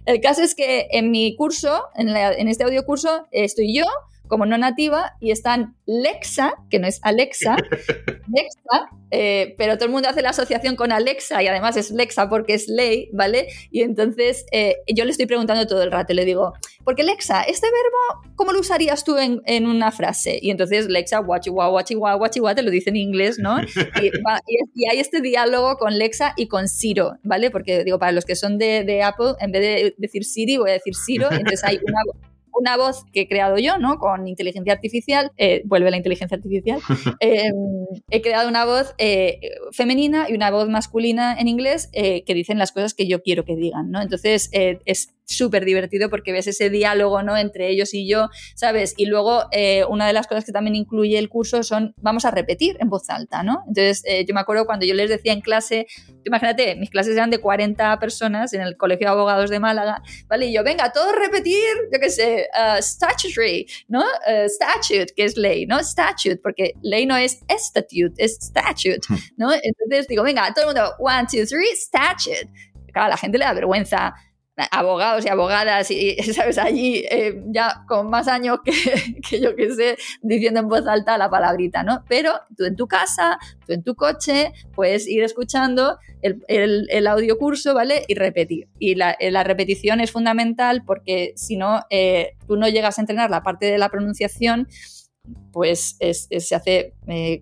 El caso es que en mi curso, en, en este audio curso, estoy yo como no nativa y están Lexa, que no es Alexa, [LAUGHS] Lexa, eh, pero todo el mundo hace la asociación con Alexa y además es Lexa porque es ley, ¿vale? Y entonces eh, yo le estoy preguntando todo el rato, le digo, porque Lexa, este verbo, ¿cómo lo usarías tú en, en una frase? Y entonces Lexa, guachiwa, guachiwa, guachiwa, te lo dice en inglés, ¿no? [LAUGHS] Y, y, hay este diálogo con Lexa y con Siro, ¿vale? Porque digo, para los que son de, de Apple, en vez de decir Siri, voy a decir Siro, entonces hay una una voz que he creado yo, ¿no? Con inteligencia artificial, eh, vuelve la inteligencia artificial, [LAUGHS] em, he creado una voz eh, femenina y una voz masculina en inglés eh, que dicen las cosas que yo quiero que digan, ¿no? Entonces es súper divertido porque ves ese diálogo, ¿no? Entre ellos y yo, ¿sabes? Y luego una de las cosas que también incluye el curso son, vamos a repetir en voz alta, ¿no? Entonces yo me acuerdo cuando yo les decía en clase, imagínate, mis clases eran de 40 personas en el Colegio de Abogados de Málaga, ¿vale? Y yo, venga, todos repetir, yo qué sé, Uh, statutory, ¿no? Uh, statute, que es ley, ¿no? Statute, porque ley no es statute, es statute, hmm. ¿no? Entonces digo, venga, todo el mundo, one, two, three, statute. Claro, a la gente le da vergüenza abogados y abogadas y, [LAUGHS] sabes, allí eh, ya con más años [LAUGHS] que, yo que sé, diciendo en voz alta la palabrita, ¿no? Pero tú en tu casa, tú en tu coche, puedes ir escuchando el, audio curso, ¿vale? Y repetir. Y la, eh, la repetición es fundamental porque si no, eh, tú no llegas a entrenar la parte de la pronunciación pues se hace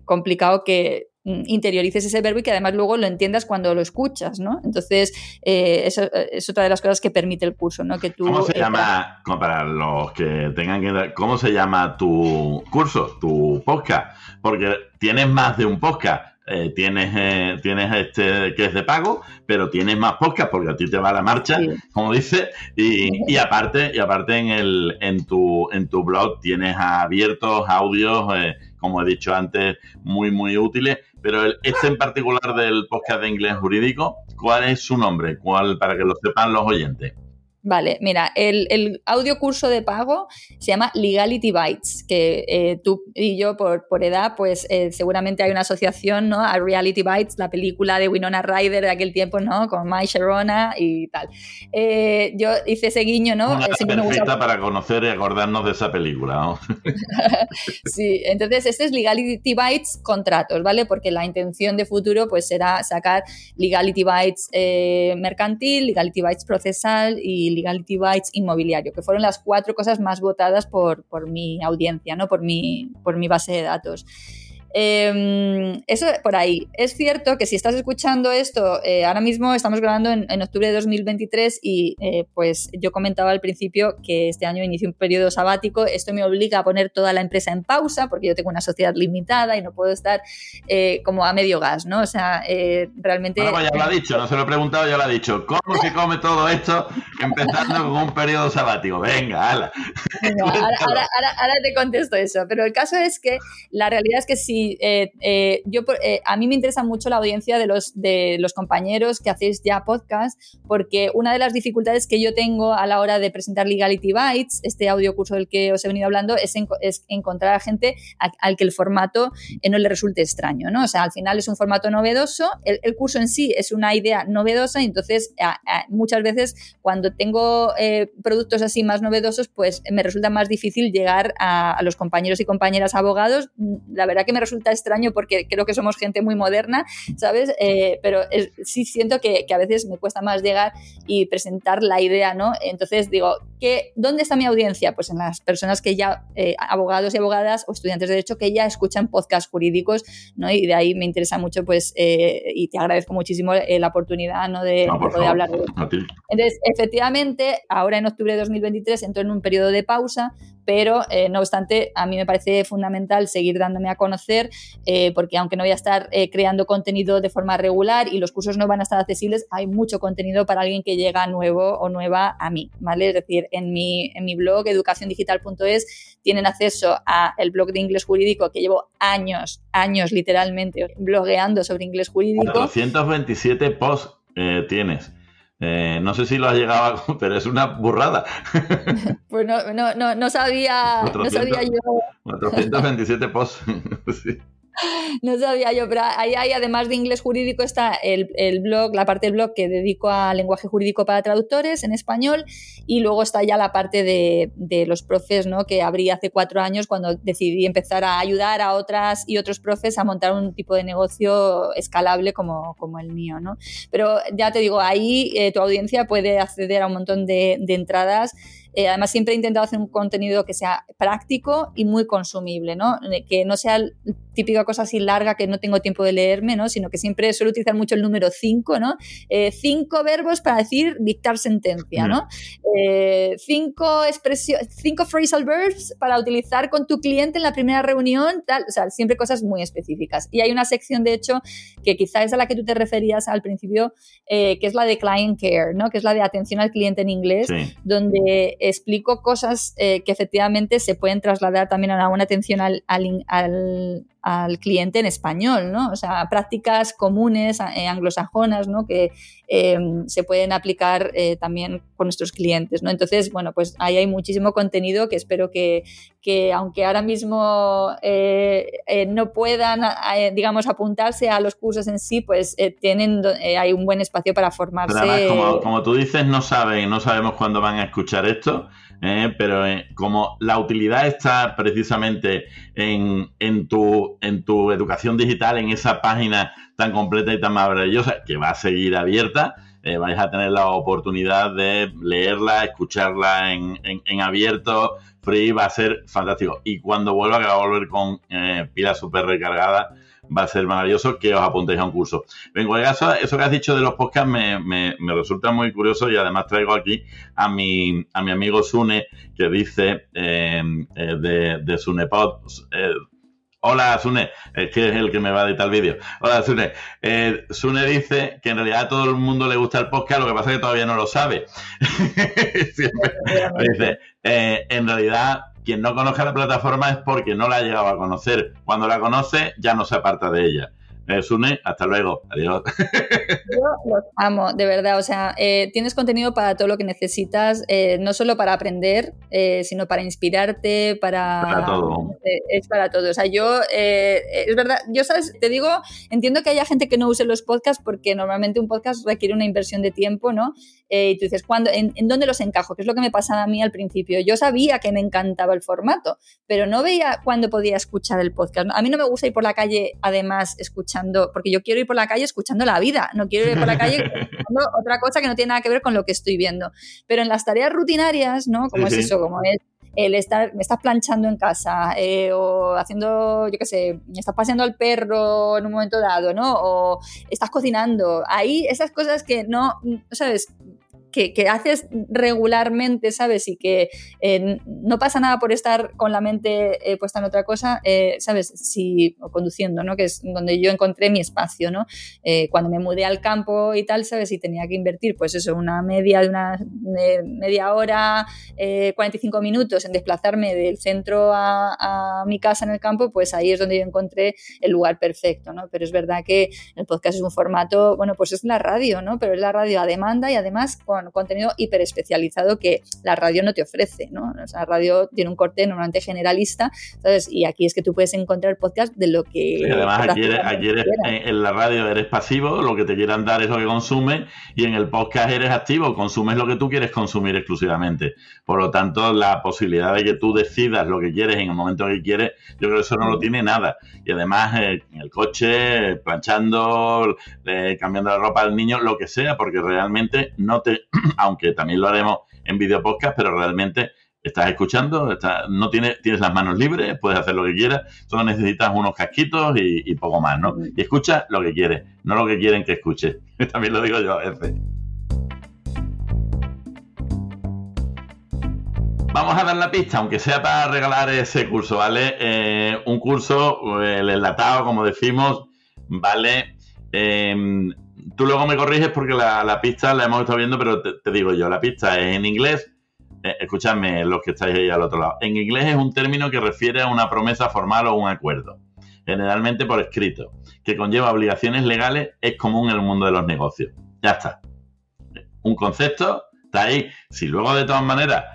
complicado que interiorices ese verbo y que además luego lo entiendas cuando lo escuchas, ¿no? Entonces, eh, eso eh, es otra de las cosas que permite el curso, ¿no? Que tú, ¿Cómo se llama, para los que tengan que... ¿Cómo se llama tu curso, tu podcast? Porque tienes más de un podcast. Eh, tienes, tienes este que es de pago, pero tienes más podcast porque a ti te va la marcha, como dice, y, y, aparte, y aparte en el, en tu, en tu blog tienes abiertos audios, como he dicho antes, muy muy útiles pero este en particular del podcast de inglés jurídico, ¿cuál es su nombre? ¿Cuál para que lo sepan los oyentes? Vale, mira, el, el, audio curso de pago se llama Legality Bytes, que eh, tú y yo por, por edad, pues eh, seguramente hay una asociación ¿no? a Reality Bytes, la película de Winona Ryder de aquel tiempo, ¿no? Con Mike Sharona y tal. Eh, yo hice ese guiño, ¿no? Una perfecta para conocer y acordarnos de esa película, ¿no? [LAUGHS] sí, entonces este es Legality Bytes contratos, ¿vale? Porque la intención de futuro pues será sacar Legality Bytes mercantil, Legality Bytes procesal y Legality Bytes inmobiliario, que fueron las cuatro cosas más votadas por, por mi audiencia, ¿no? por, mi, por mi base de datos. Em, eso por ahí. Es cierto que si estás escuchando esto, eh, ahora mismo estamos grabando en, octubre de 2023 y eh, pues yo comentaba al principio que este año inicio un periodo sabático. Esto me obliga a poner toda la empresa en pausa porque yo tengo una sociedad limitada y no puedo estar eh, como a medio gas, ¿no? O sea, realmente... Bueno, pues ya lo ha dicho, no se lo he preguntado, ya lo ha dicho. ¿Cómo se come todo esto empezando con un periodo sabático? Venga, ala. ahora te contesto eso, pero el caso es que la realidad es que si eh, eh, yo, eh, a mí me interesa mucho la audiencia de los, de los compañeros que hacéis ya podcast, porque una de las dificultades que yo tengo a la hora de presentar Legality Bytes, este audio curso del que os he venido hablando, es, encontrar a gente al que el formato no le resulte extraño, ¿no? O sea, al final es un formato novedoso, el, curso en sí es una idea novedosa, y entonces muchas veces cuando tengo productos así más novedosos, pues me resulta más difícil llegar a, a los compañeros y compañeras abogados. La verdad que me resulta resulta extraño porque creo que somos gente muy moderna, ¿sabes? Eh, pero sí siento que, a veces me cuesta más llegar y presentar la idea, ¿no? Entonces digo, ¿qué, ¿dónde está mi audiencia? Pues en las personas que ya, eh, abogados y abogadas o estudiantes de derecho que ya escuchan podcasts jurídicos, ¿no? Y de ahí me interesa mucho, pues, eh, y te agradezco muchísimo la oportunidad, ¿no? De, poder hablar de Entonces, efectivamente, ahora en octubre de 2023 entro en un periodo de pausa, pero no obstante, a mí me parece fundamental seguir dándome a conocer eh, porque aunque no voy a estar eh, creando contenido de forma regular y los cursos no van a estar accesibles, hay mucho contenido para alguien que llega nuevo o nueva a mí, ¿vale? Es decir, en mi, en mi blog educaciondigital.es tienen acceso a el blog de inglés jurídico que llevo años, años literalmente blogueando sobre inglés jurídico. 427 posts eh, tienes. No sé si lo has llegado a... [LAUGHS] pero es una burrada. [LAUGHS] Pues no, no, no, no sabía, no sabía yo 427 posts. [LAUGHS] sí. [LAUGHS] No sabía yo, pero ahí hay, además de inglés jurídico, está el, blog, la parte del blog que dedico a lenguaje jurídico para traductores en español, y luego está ya la parte de, los profes, ¿no? Que abrí hace cuatro años cuando decidí empezar a ayudar a otras y otros profes a montar un tipo de negocio escalable como, como el mío, ¿no? Pero ya te digo, ahí eh, tu audiencia puede acceder a un montón de, de entradas eh, además, siempre he intentado hacer un contenido que sea práctico y muy consumible, ¿no? Eh, que no sea típica cosa así larga que no tengo tiempo de leerme, ¿no? Sino que siempre suelo utilizar mucho el número 5, ¿no? Eh, cinco verbos para decir dictar sentencia, ¿no? cinco expresiones, cinco phrasal verbs para utilizar con tu cliente en la primera reunión, tal, o sea, siempre cosas muy específicas. Y hay una sección, de hecho, que quizá es a la que tú te referías al principio, que es la de client care, ¿no? Que es la de atención al cliente en inglés, donde explico cosas eh, que efectivamente se pueden trasladar también a una atención al, al cliente en español, ¿no? O sea, prácticas comunes eh, anglosajonas, ¿no? Que eh, se pueden aplicar eh, también con nuestros clientes, ¿no? Entonces, bueno, pues ahí hay muchísimo contenido que espero que, que aunque ahora mismo no puedan, digamos, apuntarse a los cursos en sí, pues tienen, hay un buen espacio para formarse. como, como tú dices, no saben, no sabemos cuándo van a escuchar esto. ¿Eh? pero eh, como la utilidad está precisamente en, en, tu, en tu educación digital, en esa página tan completa y tan maravillosa, que va a seguir abierta, eh, vais a tener la oportunidad de leerla, escucharla en, en, abierto, free va a ser fantástico. Y cuando vuelva, que va a volver con eh, pila súper recargada, va a ser maravilloso que os apuntéis a un curso. Vengo, eso, eso que has dicho de los podcasts me, me, resulta muy curioso y además traigo aquí a mi, a mi amigo Sune que dice eh, eh, de, de Sunepod, eh, Hola, Sune, es que es el que me va a editar el vídeo. Hola, Sune. Eh, Sune dice que en realidad a todo el mundo le gusta el podcast, lo que pasa es que todavía no lo sabe. [LAUGHS] [LAUGHS] dice, eh, en realidad, quien no conozca la plataforma es porque no la ha llegado a conocer. Cuando la conoce, ya no se aparta de ella. Eh, Sune, hasta luego. Adiós. [LAUGHS] Yo los amo, de verdad. O sea, eh, tienes contenido para todo lo que necesitas, eh, no solo para aprender, sino para inspirarte, para. Para todo. es para todo. O sea, yo, es verdad, yo, ¿sabes? Te digo, entiendo que haya gente que no use los podcasts porque normalmente un podcast requiere una inversión de tiempo, ¿no? Y tú dices, ¿cuándo, en, en, dónde los encajo? Que es lo que me pasaba a mí al principio. Yo sabía que me encantaba el formato, pero no veía cuándo podía escuchar el podcast. A mí no me gusta ir por la calle, además, escuchar porque yo quiero ir por la calle escuchando la vida, no quiero ir por la calle [LAUGHS] escuchando otra cosa que no tiene nada que ver con lo que estoy viendo. Pero en las tareas rutinarias, ¿no? Como es eso, como es el estar, me estás planchando en casa eh, o haciendo, yo qué sé, me estás paseando al perro en un momento dado, ¿no? O estás cocinando. Ahí esas cosas que no, ¿sabes? Que, haces regularmente, ¿sabes? Y que eh, no pasa nada por estar con la mente eh, puesta en otra cosa, eh, ¿sabes? Si, o conduciendo, ¿no? Que es donde yo encontré mi espacio, ¿no? cuando me mudé al campo y tal, ¿sabes? Y tenía que invertir, pues eso, una media de una media hora, 45 minutos en desplazarme del centro a, a, mi casa en el campo, pues ahí es donde yo encontré el lugar perfecto, ¿no? Pero es verdad que el podcast es un formato, bueno, pues es la radio, ¿no? Pero es la radio a demanda y además con contenido hiper especializado que la radio no te ofrece, ¿no? O sea, la radio tiene un corte normalmente generalista, ¿sabes? Y aquí es que tú puedes encontrar podcast de lo que... además aquí, eres, en la radio eres pasivo, lo que te quieran dar es lo que consumes, y en el podcast eres activo, consumes lo que tú quieres consumir exclusivamente. Por lo tanto, la posibilidad de que tú decidas lo que quieres en el momento que quieres, yo creo que eso no lo tiene nada. Y además, eh, en el coche, planchando, eh, cambiando la ropa al niño, lo que sea, porque realmente no te [CLEARS THROAT] aunque también lo haremos en video podcast, pero realmente estás escuchando, no tienes, tienes las manos libres, puedes hacer lo que quieras, solo necesitas unos casquitos y, poco más, ¿no? Y escucha lo que quieres, no lo que quieren que escuche. [LAUGHS] También lo digo yo a veces. Vamos a dar la pista, aunque sea para regalar ese curso, ¿vale? Eh, un curso, el enlatado, como decimos, ¿vale? Eh, tú luego me corriges porque la, pista la hemos estado viendo, pero te, digo yo, la pista es en inglés. Eh, escuchadme los que estáis ahí al otro lado. En inglés es un término que refiere a una promesa formal o un acuerdo, generalmente por escrito, que conlleva obligaciones legales, es común en el mundo de los negocios. Ya está. Un concepto está ahí. Si luego de todas maneras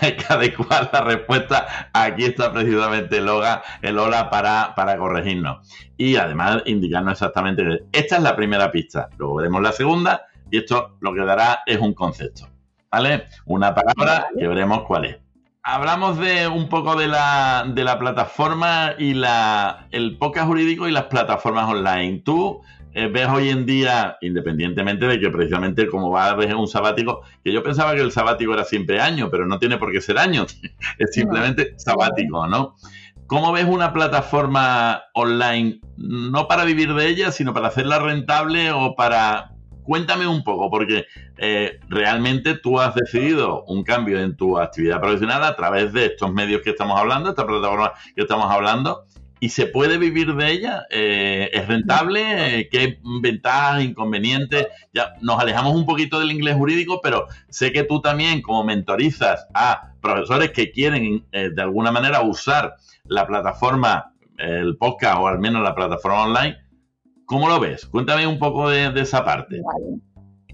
hay que adecuar la respuesta. Aquí está precisamente el hola, el hola para, para corregirnos. Y además indicarnos exactamente. Esta es la primera pista. Luego veremos la segunda y esto lo que dará es un concepto. ¿Vale? Una palabra que veremos cuál es. Hablamos de un poco de la, de la plataforma y la, el podcast jurídico y las plataformas online. Tú eh, ves hoy en día, independientemente de que precisamente como va a haber un sabático, que yo pensaba que el sabático era siempre año, pero no tiene por qué ser año, [LAUGHS] es simplemente sabático, ¿no? ¿Cómo ves una plataforma online, no para vivir de ella, sino para hacerla rentable o para... Cuéntame un poco, porque eh, realmente tú has decidido un cambio en tu actividad profesional a través de estos medios que estamos hablando, esta plataforma que estamos hablando, ¿Y se puede vivir de ella? Eh, ¿Es rentable? ¿Qué ventajas, inconvenientes? Ya nos alejamos un poquito del inglés jurídico, pero sé que tú también, como mentorizas a profesores que quieren eh, de alguna manera usar la plataforma, el podcast o al menos la plataforma online, ¿cómo lo ves? Cuéntame un poco de, esa parte.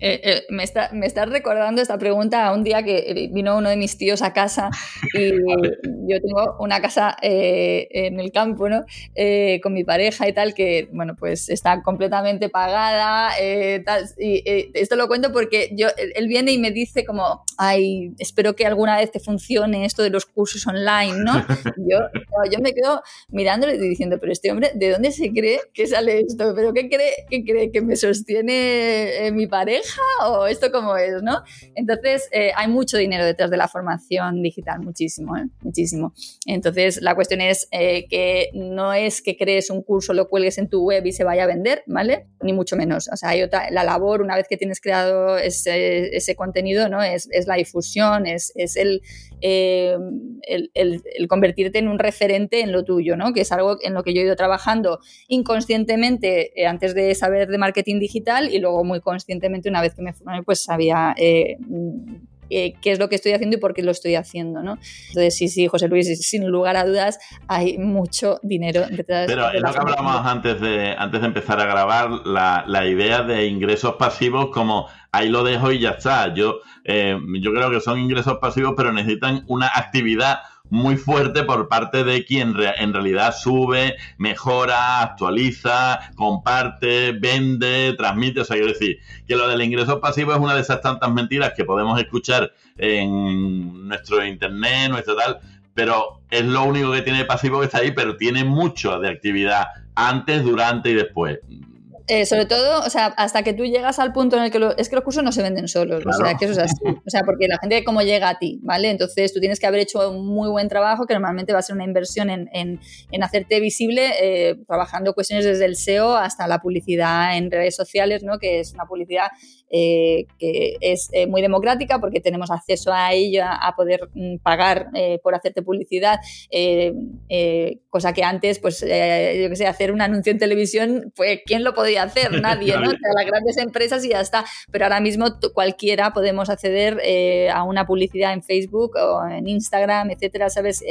Eh, eh, me, está, me estás recordando esta pregunta a un día que eh, vino uno de mis tíos a casa y [LAUGHS] yo tengo una casa en el campo, ¿no? con mi pareja y tal, que, bueno, pues está completamente pagada. Tal, y esto lo cuento porque yo, él viene y me dice como, ay, espero que alguna vez te funcione esto de los cursos online, ¿no? [LAUGHS] yo, yo me quedo mirándole y diciendo, pero este hombre, ¿de dónde se cree que sale esto? ¿Pero qué cree, qué cree que me sostiene mi pareja? O esto cómo es, ¿no? Entonces, eh, hay mucho dinero detrás de la formación digital, muchísimo, ¿eh? muchísimo. Entonces, la cuestión es eh, que no es que crees un curso, lo cuelgues en tu web y se vaya a vender, ¿vale? Ni mucho menos. O sea, hay otra, la labor, una vez que tienes creado ese, ese contenido, ¿no? Es, es la difusión, es, es el, el, el, convertirte en un referente en lo tuyo, ¿no? Que es algo en lo que yo he ido trabajando inconscientemente antes de saber de marketing digital y luego muy conscientemente una vez que me formé pues sabía eh, qué es lo que estoy haciendo y por qué lo estoy haciendo, ¿no? Entonces, sí, sí, José Luis, sin lugar a dudas, hay mucho dinero detrás. Pero es lo que hablábamos antes de, antes de empezar a grabar, la, la, idea de ingresos pasivos como ahí lo dejo y ya está. Yo, eh, yo creo que son ingresos pasivos, pero necesitan una actividad muy fuerte por parte de quien en realidad sube, mejora, actualiza, comparte, vende, transmite. O sea, quiero decir que lo del ingreso pasivo es una de esas tantas mentiras que podemos escuchar en nuestro internet, nuestro tal, pero es lo único que tiene pasivo que está ahí, pero tiene mucho de actividad antes, durante y después. Eh, sobre todo, o sea, hasta que tú llegas al punto en el que es que los cursos no se venden solos, o sea, que eso es así. O sea, porque la gente cómo llega a ti, ¿vale? Entonces tú tienes que haber hecho un muy buen trabajo, que normalmente va a ser una inversión en, en, en hacerte visible, eh, trabajando cuestiones desde el SEO hasta la publicidad en redes sociales, ¿no? Que es una publicidad eh, que es eh, muy democrática porque tenemos acceso a ello, a, poder mm, pagar eh, por hacerte publicidad, cosa que antes, pues, yo qué sé, hacer un anuncio en televisión, pues, ¿quién lo podía hacer? [LAUGHS] Nadie, ¿no? las grandes empresas y ya está. Pero ahora mismo cualquiera podemos acceder a una publicidad en Facebook o en Instagram, etcétera, ¿sabes?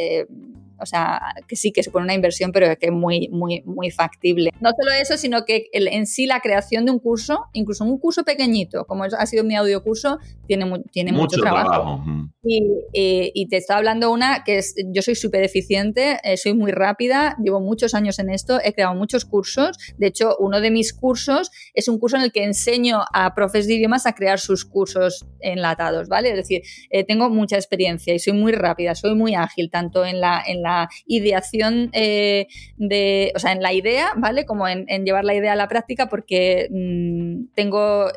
O sea, que sí que supone una inversión, pero que es muy, muy, muy factible. No solo eso, sino que el, en sí la creación de un curso, incluso un curso pequeñito, como ha sido mi audiocurso, tiene, tiene mucho, trabajo. Y, te estoy hablando una que es, yo soy súper eficiente, eh, soy muy rápida, llevo muchos años en esto, he creado muchos cursos. De hecho, uno de mis cursos es un curso en el que enseño a profes de idiomas a crear sus cursos enlatados, ¿vale? Es decir, eh, tengo mucha experiencia y soy muy rápida, soy muy ágil, tanto en la, en la ideación eh, de, o sea, en la idea, ¿vale? Como en, llevar la idea a la práctica, porque mm, tengo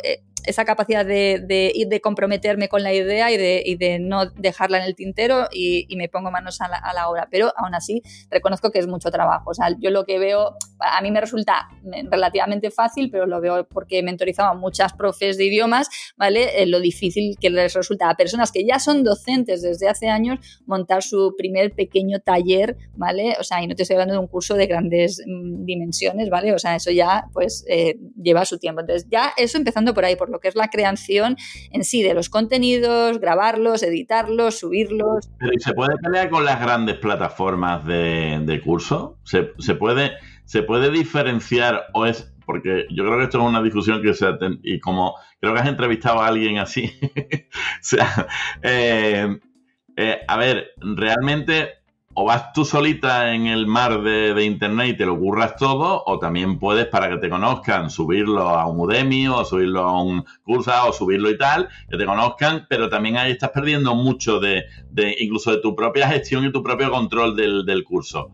esa capacidad de, de, comprometerme con la idea y de, de no dejarla en el tintero y, me pongo manos a la, a la, obra. Pero aún así reconozco que es mucho trabajo. O sea, yo lo que veo, a mí me resulta relativamente fácil, pero lo veo porque he mentorizado a muchas profes de idiomas, ¿vale? Eh, lo difícil que les resulta a personas que ya son docentes desde hace años montar su primer pequeño taller, ¿vale? O sea, y no te estoy hablando de un curso de grandes mm, dimensiones, ¿vale? O sea, eso ya pues eh, lleva su tiempo. Entonces, ya eso empezando por ahí, por lo que es la creación en sí de los contenidos, grabarlos, editarlos, subirlos. Pero ¿y se puede pelear con las grandes plataformas de, curso? ¿Se, ¿Se, puede, ¿Se puede diferenciar o es porque yo creo que esto es una discusión que se y como creo que has entrevistado a alguien así, [LAUGHS] o sea, eh, eh, a ver, realmente o vas tú solita en el mar de, internet y te lo curras todo, o también puedes, para que te conozcan, subirlo a un Udemy o subirlo a un curso o subirlo y tal, que te conozcan, pero también ahí estás perdiendo mucho de, incluso de tu propia gestión y tu propio control del curso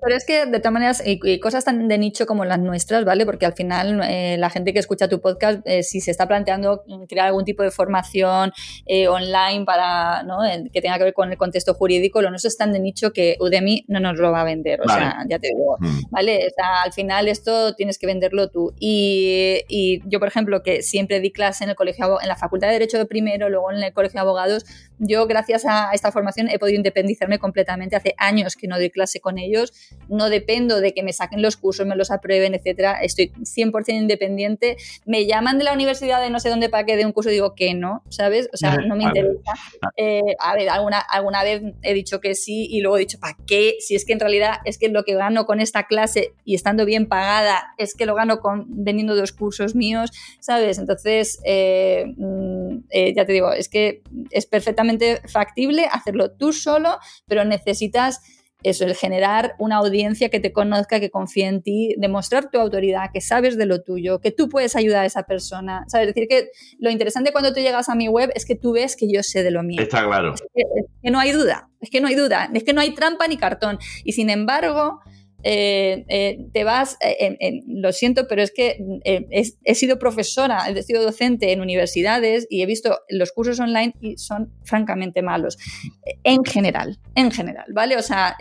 pero es que de todas maneras, y, cosas tan de nicho como las nuestras, ¿vale? Porque al final eh, la gente que escucha tu podcast, eh, si se está planteando crear algún tipo de formación eh, online para, ¿no? que tenga que ver con el contexto jurídico, lo nuestro es tan de nicho que Udemy no nos lo va a vender. O sea, ya te digo, mm. ¿vale? O sea, al final esto tienes que venderlo tú. Y, y, yo, por ejemplo, que siempre di clase en el colegio, en la Facultad de Derecho de primero, luego en el Colegio de Abogados, yo gracias a esta formación he podido independizarme completamente. Hace años que no doy clase con ellos no dependo de que me saquen los cursos, me los aprueben, etcétera, estoy 100% independiente, me llaman de la universidad de no sé dónde para que dé un curso, digo que no, ¿sabes? O sea, no me interesa. Eh, a ver, alguna, alguna vez he dicho que sí y luego he dicho, ¿para qué? Si es que en realidad es que lo que gano con esta clase y estando bien pagada es que lo gano con vendiendo dos cursos míos, ¿sabes? Entonces, eh, mm, eh, ya te digo, es que es perfectamente factible hacerlo tú solo, pero necesitas eso, el generar una audiencia que te conozca, que confíe en ti, demostrar tu autoridad, que sabes de lo tuyo, que tú puedes ayudar a esa persona. ¿Sabes? Es decir, que lo interesante cuando tú llegas a mi web es que tú ves que yo sé de lo mío. Está claro. Es que, no hay duda, es que no hay duda, es que no hay trampa ni cartón. Y sin embargo, eh, eh, te vas, eh, lo siento, pero es que he sido profesora, he sido docente en universidades y he visto los cursos online y son francamente malos, en general, en general, ¿vale? O sea,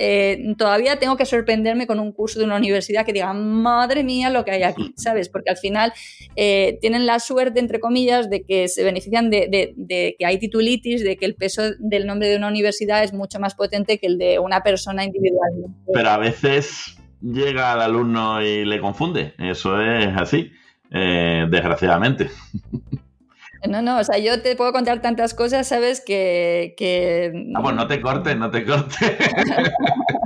todavía tengo que sorprenderme con un curso de una universidad que diga, madre mía, lo que hay aquí, ¿sabes? Porque al final tienen la suerte, entre comillas, de que se benefician de, de que hay titulitis, de que el peso del nombre de una universidad es mucho más potente que el de una persona individual. Pero a veces llega al alumno y le confunde. Eso es así, eh, desgraciadamente. No, no, o sea, yo te puedo contar tantas cosas, ¿sabes? Que. que... Ah, pues no te cortes, no te cortes. [LAUGHS]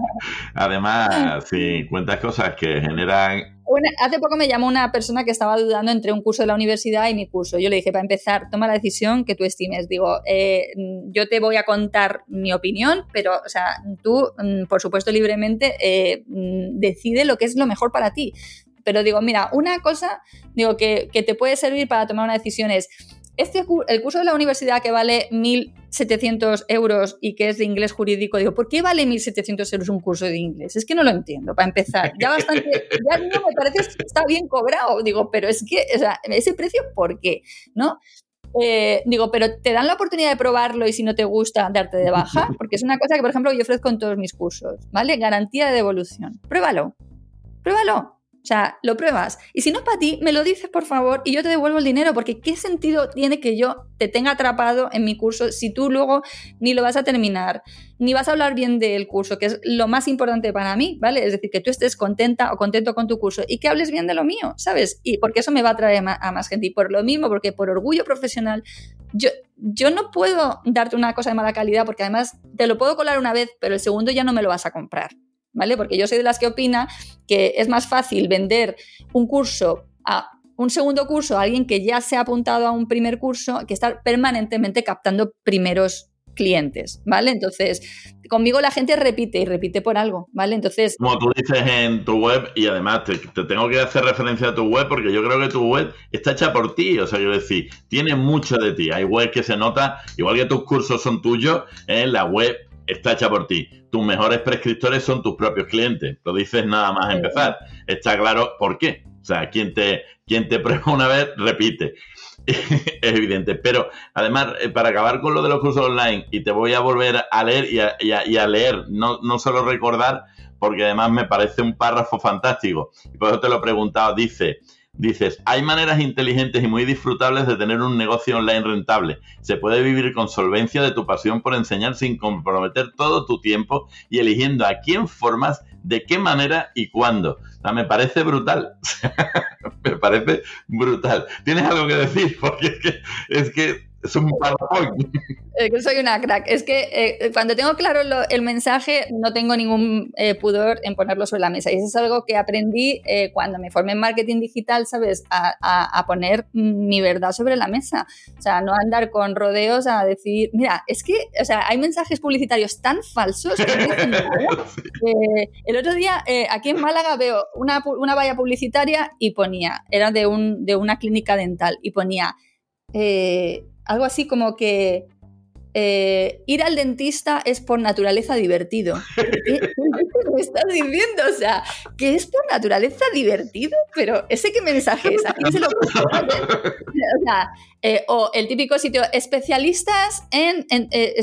Además, sí, cuentas cosas que generan. hace poco me llamó una persona que estaba dudando entre un curso de la universidad y mi curso. Yo le dije, para empezar, toma la decisión que tú estimes. Digo, eh, yo te voy a contar mi opinión, pero, o sea, tú, mm, por supuesto, libremente eh, mm, decide lo que es lo mejor para ti. Pero digo, mira, una cosa digo, que, que te puede servir para tomar una decisión es este, el curso de la universidad que vale 1.700 euros y que es de inglés jurídico, digo, ¿por qué vale 1.700 euros un curso de inglés? Es que no lo entiendo, para empezar. Ya bastante, ya no me parece que está bien cobrado, digo, pero es que, o sea, ese precio, ¿por qué? ¿No? Eh, digo, pero te dan la oportunidad de probarlo y si no te gusta, darte de baja, porque es una cosa que, por ejemplo, yo ofrezco en todos mis cursos, ¿vale? Garantía de devolución. Pruébalo, pruébalo. O sea, lo pruebas. Y si no es para ti, me lo dices por favor y yo te devuelvo el dinero, porque ¿qué sentido tiene que yo te tenga atrapado en mi curso si tú luego ni lo vas a terminar, ni vas a hablar bien del curso, que es lo más importante para mí, ¿vale? Es decir, que tú estés contenta o contento con tu curso y que hables bien de lo mío, ¿sabes? Y porque eso me va a traer a más gente. Y por lo mismo, porque por orgullo profesional, yo, yo no puedo darte una cosa de mala calidad, porque además te lo puedo colar una vez, pero el segundo ya no me lo vas a comprar. ¿Vale? Porque yo soy de las que opina que es más fácil vender un curso a un segundo curso a alguien que ya se ha apuntado a un primer curso que estar permanentemente captando primeros clientes, ¿vale? Entonces, conmigo la gente repite y repite por algo, ¿vale? Entonces... Como tú dices en tu web, y además te, tengo que hacer referencia a tu web porque yo creo que tu web está hecha por ti, o sea, quiero decir, tiene mucho de ti. Hay web que se nota, igual que tus cursos son tuyos, en la web está hecha por ti. Tus mejores prescriptores son tus propios clientes. Lo dices nada más empezar. Está claro por qué. O sea, quien te, quien te [LAUGHS] prueba una vez, repite. [LAUGHS] es evidente. Pero además, eh, para acabar con lo de los cursos online, y te voy a volver a leer y a, leer, no, no solo recordar, porque además me parece un párrafo fantástico. Y por eso te lo he preguntado. Dice, Dices, hay maneras inteligentes y muy disfrutables de tener un negocio online rentable. Se puede vivir con solvencia de tu pasión por enseñar sin comprometer todo tu tiempo y eligiendo a quién formas, de qué manera y cuándo. Me parece brutal. [LAUGHS] me parece brutal. ¿Tienes algo que decir? [LAUGHS] Porque es que, es que es un soy una crack. Es que eh, cuando tengo claro el mensaje, no tengo ningún eh, pudor en ponerlo sobre la mesa. Y eso es algo que aprendí eh, cuando me formé en marketing digital, ¿sabes? A, a, poner mi verdad sobre la mesa. O sea, no andar con rodeos a decir, mira, es que, o sea, hay mensajes publicitarios tan falsos que [LAUGHS] el otro día, aquí en Málaga, veo una, una valla publicitaria y ponía, era de, un, de una clínica dental, y ponía algo así como que eh, ir al dentista es por naturaleza divertido. [LAUGHS] ¿Qué, me estás diciendo? O sea, que es por naturaleza divertido, pero ese qué mensaje es, ¿a quién se lo o sea, eh, o el típico sitio, especialistas en, eh,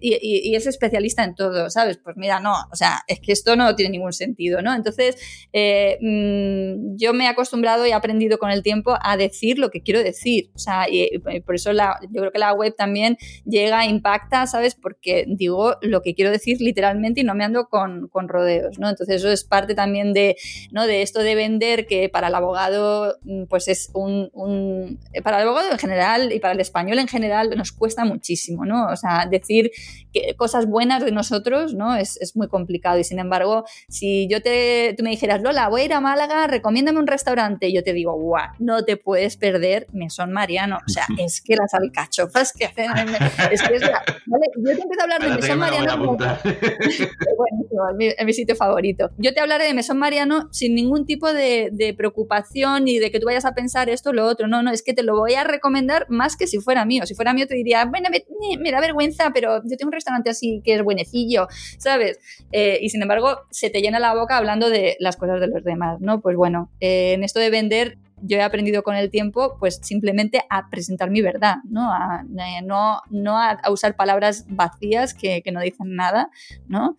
y, es especialista en todo, ¿sabes? Pues mira, no, o sea, es que esto no tiene ningún sentido, ¿no? Entonces, mm, yo me he acostumbrado y he aprendido con el tiempo a decir lo que quiero decir, o sea, y, por eso la, yo creo que la web también llega a impacta, ¿sabes? Porque digo lo que quiero decir literalmente y no me ando con, rodeos, ¿no? Entonces eso es parte también de, ¿no? de esto de vender que para el abogado mm, pues es un, Para el abogado en general y para el español en general nos cuesta muchísimo, ¿no? O sea, decir que cosas buenas de nosotros, ¿no? Es, muy complicado y sin embargo, si yo te, tú me dijeras, Lola, voy a ir a Málaga, recomiéndame un restaurante, y yo te digo, guau, no te puedes perder Mesón Mariano. O sea, [LAUGHS] es que las alcachofas que hacen, es que Yo te empiezo a hablar de Mesón Mariano. en mi, sitio favorito. Yo te hablaré de Mesón Mariano sin ningún tipo de, preocupación y de que tú vayas a pensar esto o lo otro. No, no, es que te lo voy a recomendar más que si fuera mío. Si fuera mío te diría, bueno, me, da vergüenza, pero yo tengo un restaurante así que es buenecillo, ¿sabes? Eh, y sin embargo, se te llena la boca hablando de las cosas de los demás, ¿no? Pues bueno, eh, en esto de vender yo he aprendido con el tiempo, pues simplemente a presentar mi verdad, ¿no? A, eh, no, no a, usar palabras vacías que, no dicen nada, ¿no?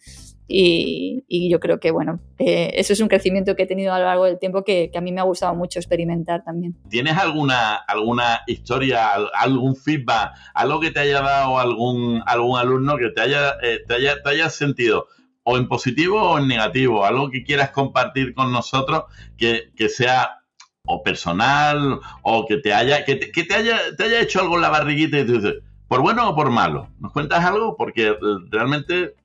Y, yo creo que, bueno, eh, eso es un crecimiento que he tenido a lo largo del tiempo que, a mí me ha gustado mucho experimentar también. ¿Tienes alguna, alguna historia, algún feedback, algo que te haya dado algún, algún alumno que te haya, eh, te haya, te haya sentido o en positivo o en negativo, algo que quieras compartir con nosotros que, que sea o personal o que te haya que te, que te haya te haya hecho algo en la barriguita y tú dices, por bueno o por malo. ¿Nos cuentas algo? Porque eh, realmente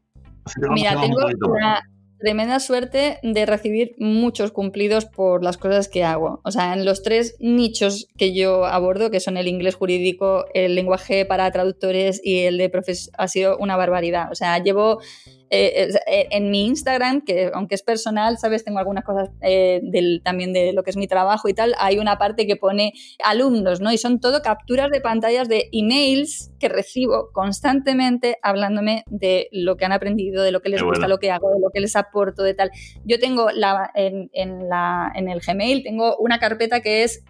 Mira, tengo una tremenda suerte de recibir muchos cumplidos por las cosas que hago. O sea, en los tres nichos que yo abordo, que son el inglés jurídico, el lenguaje para traductores y el de profes, ha sido una barbaridad. O sea, llevo eh, eh, en mi Instagram, que aunque es personal, sabes, tengo algunas cosas eh, del, también de lo que es mi trabajo y tal, hay una parte que pone alumnos, ¿no? Y son todo capturas de pantallas de emails que recibo constantemente hablándome de lo que han aprendido, de lo que les gusta, lo que hago, de lo que les aporto, de tal. Yo tengo la, en, en, la, en el Gmail, tengo una carpeta que es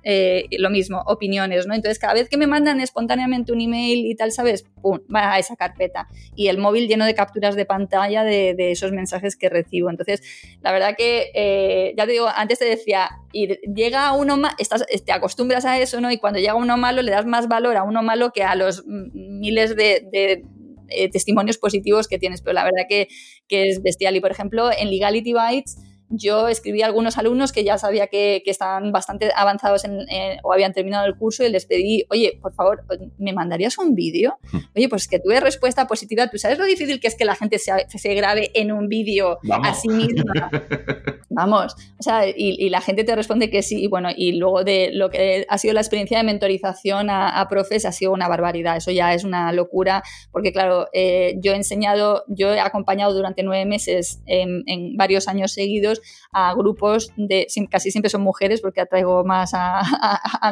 lo mismo, opiniones, ¿no? Entonces, cada vez que me mandan espontáneamente un email y tal, ¿sabes? ¡Pum! Va a esa carpeta. Y el móvil lleno de capturas de pantalla de, esos mensajes que recibo. Entonces, la verdad que, eh, ya te digo, antes te decía, y llega uno más, estás, te acostumbras a eso, ¿no? Y cuando llega uno malo, le das más valor a uno malo que a los miles de, eh, testimonios positivos que tienes. Pero la verdad que, que es bestial. Y, por ejemplo, en Legality Bytes yo escribí a algunos alumnos que ya sabía que, que estaban bastante avanzados en, o habían terminado el curso y les pedí, oye, por favor, ¿me mandarías un vídeo? Hmm. Oye, pues que tuve respuesta positiva. ¿Tú sabes lo difícil que es que la gente se, se grabe en un vídeo a sí misma? [LAUGHS] Vamos. O sea, y, la gente te responde que sí. Y bueno, y luego de lo que ha sido la experiencia de mentorización a, profes ha sido una barbaridad. Eso ya es una locura porque, claro, eh, yo he enseñado, yo he acompañado durante nueve meses en varios años seguidos a grupos de, casi siempre son mujeres porque atraigo más a,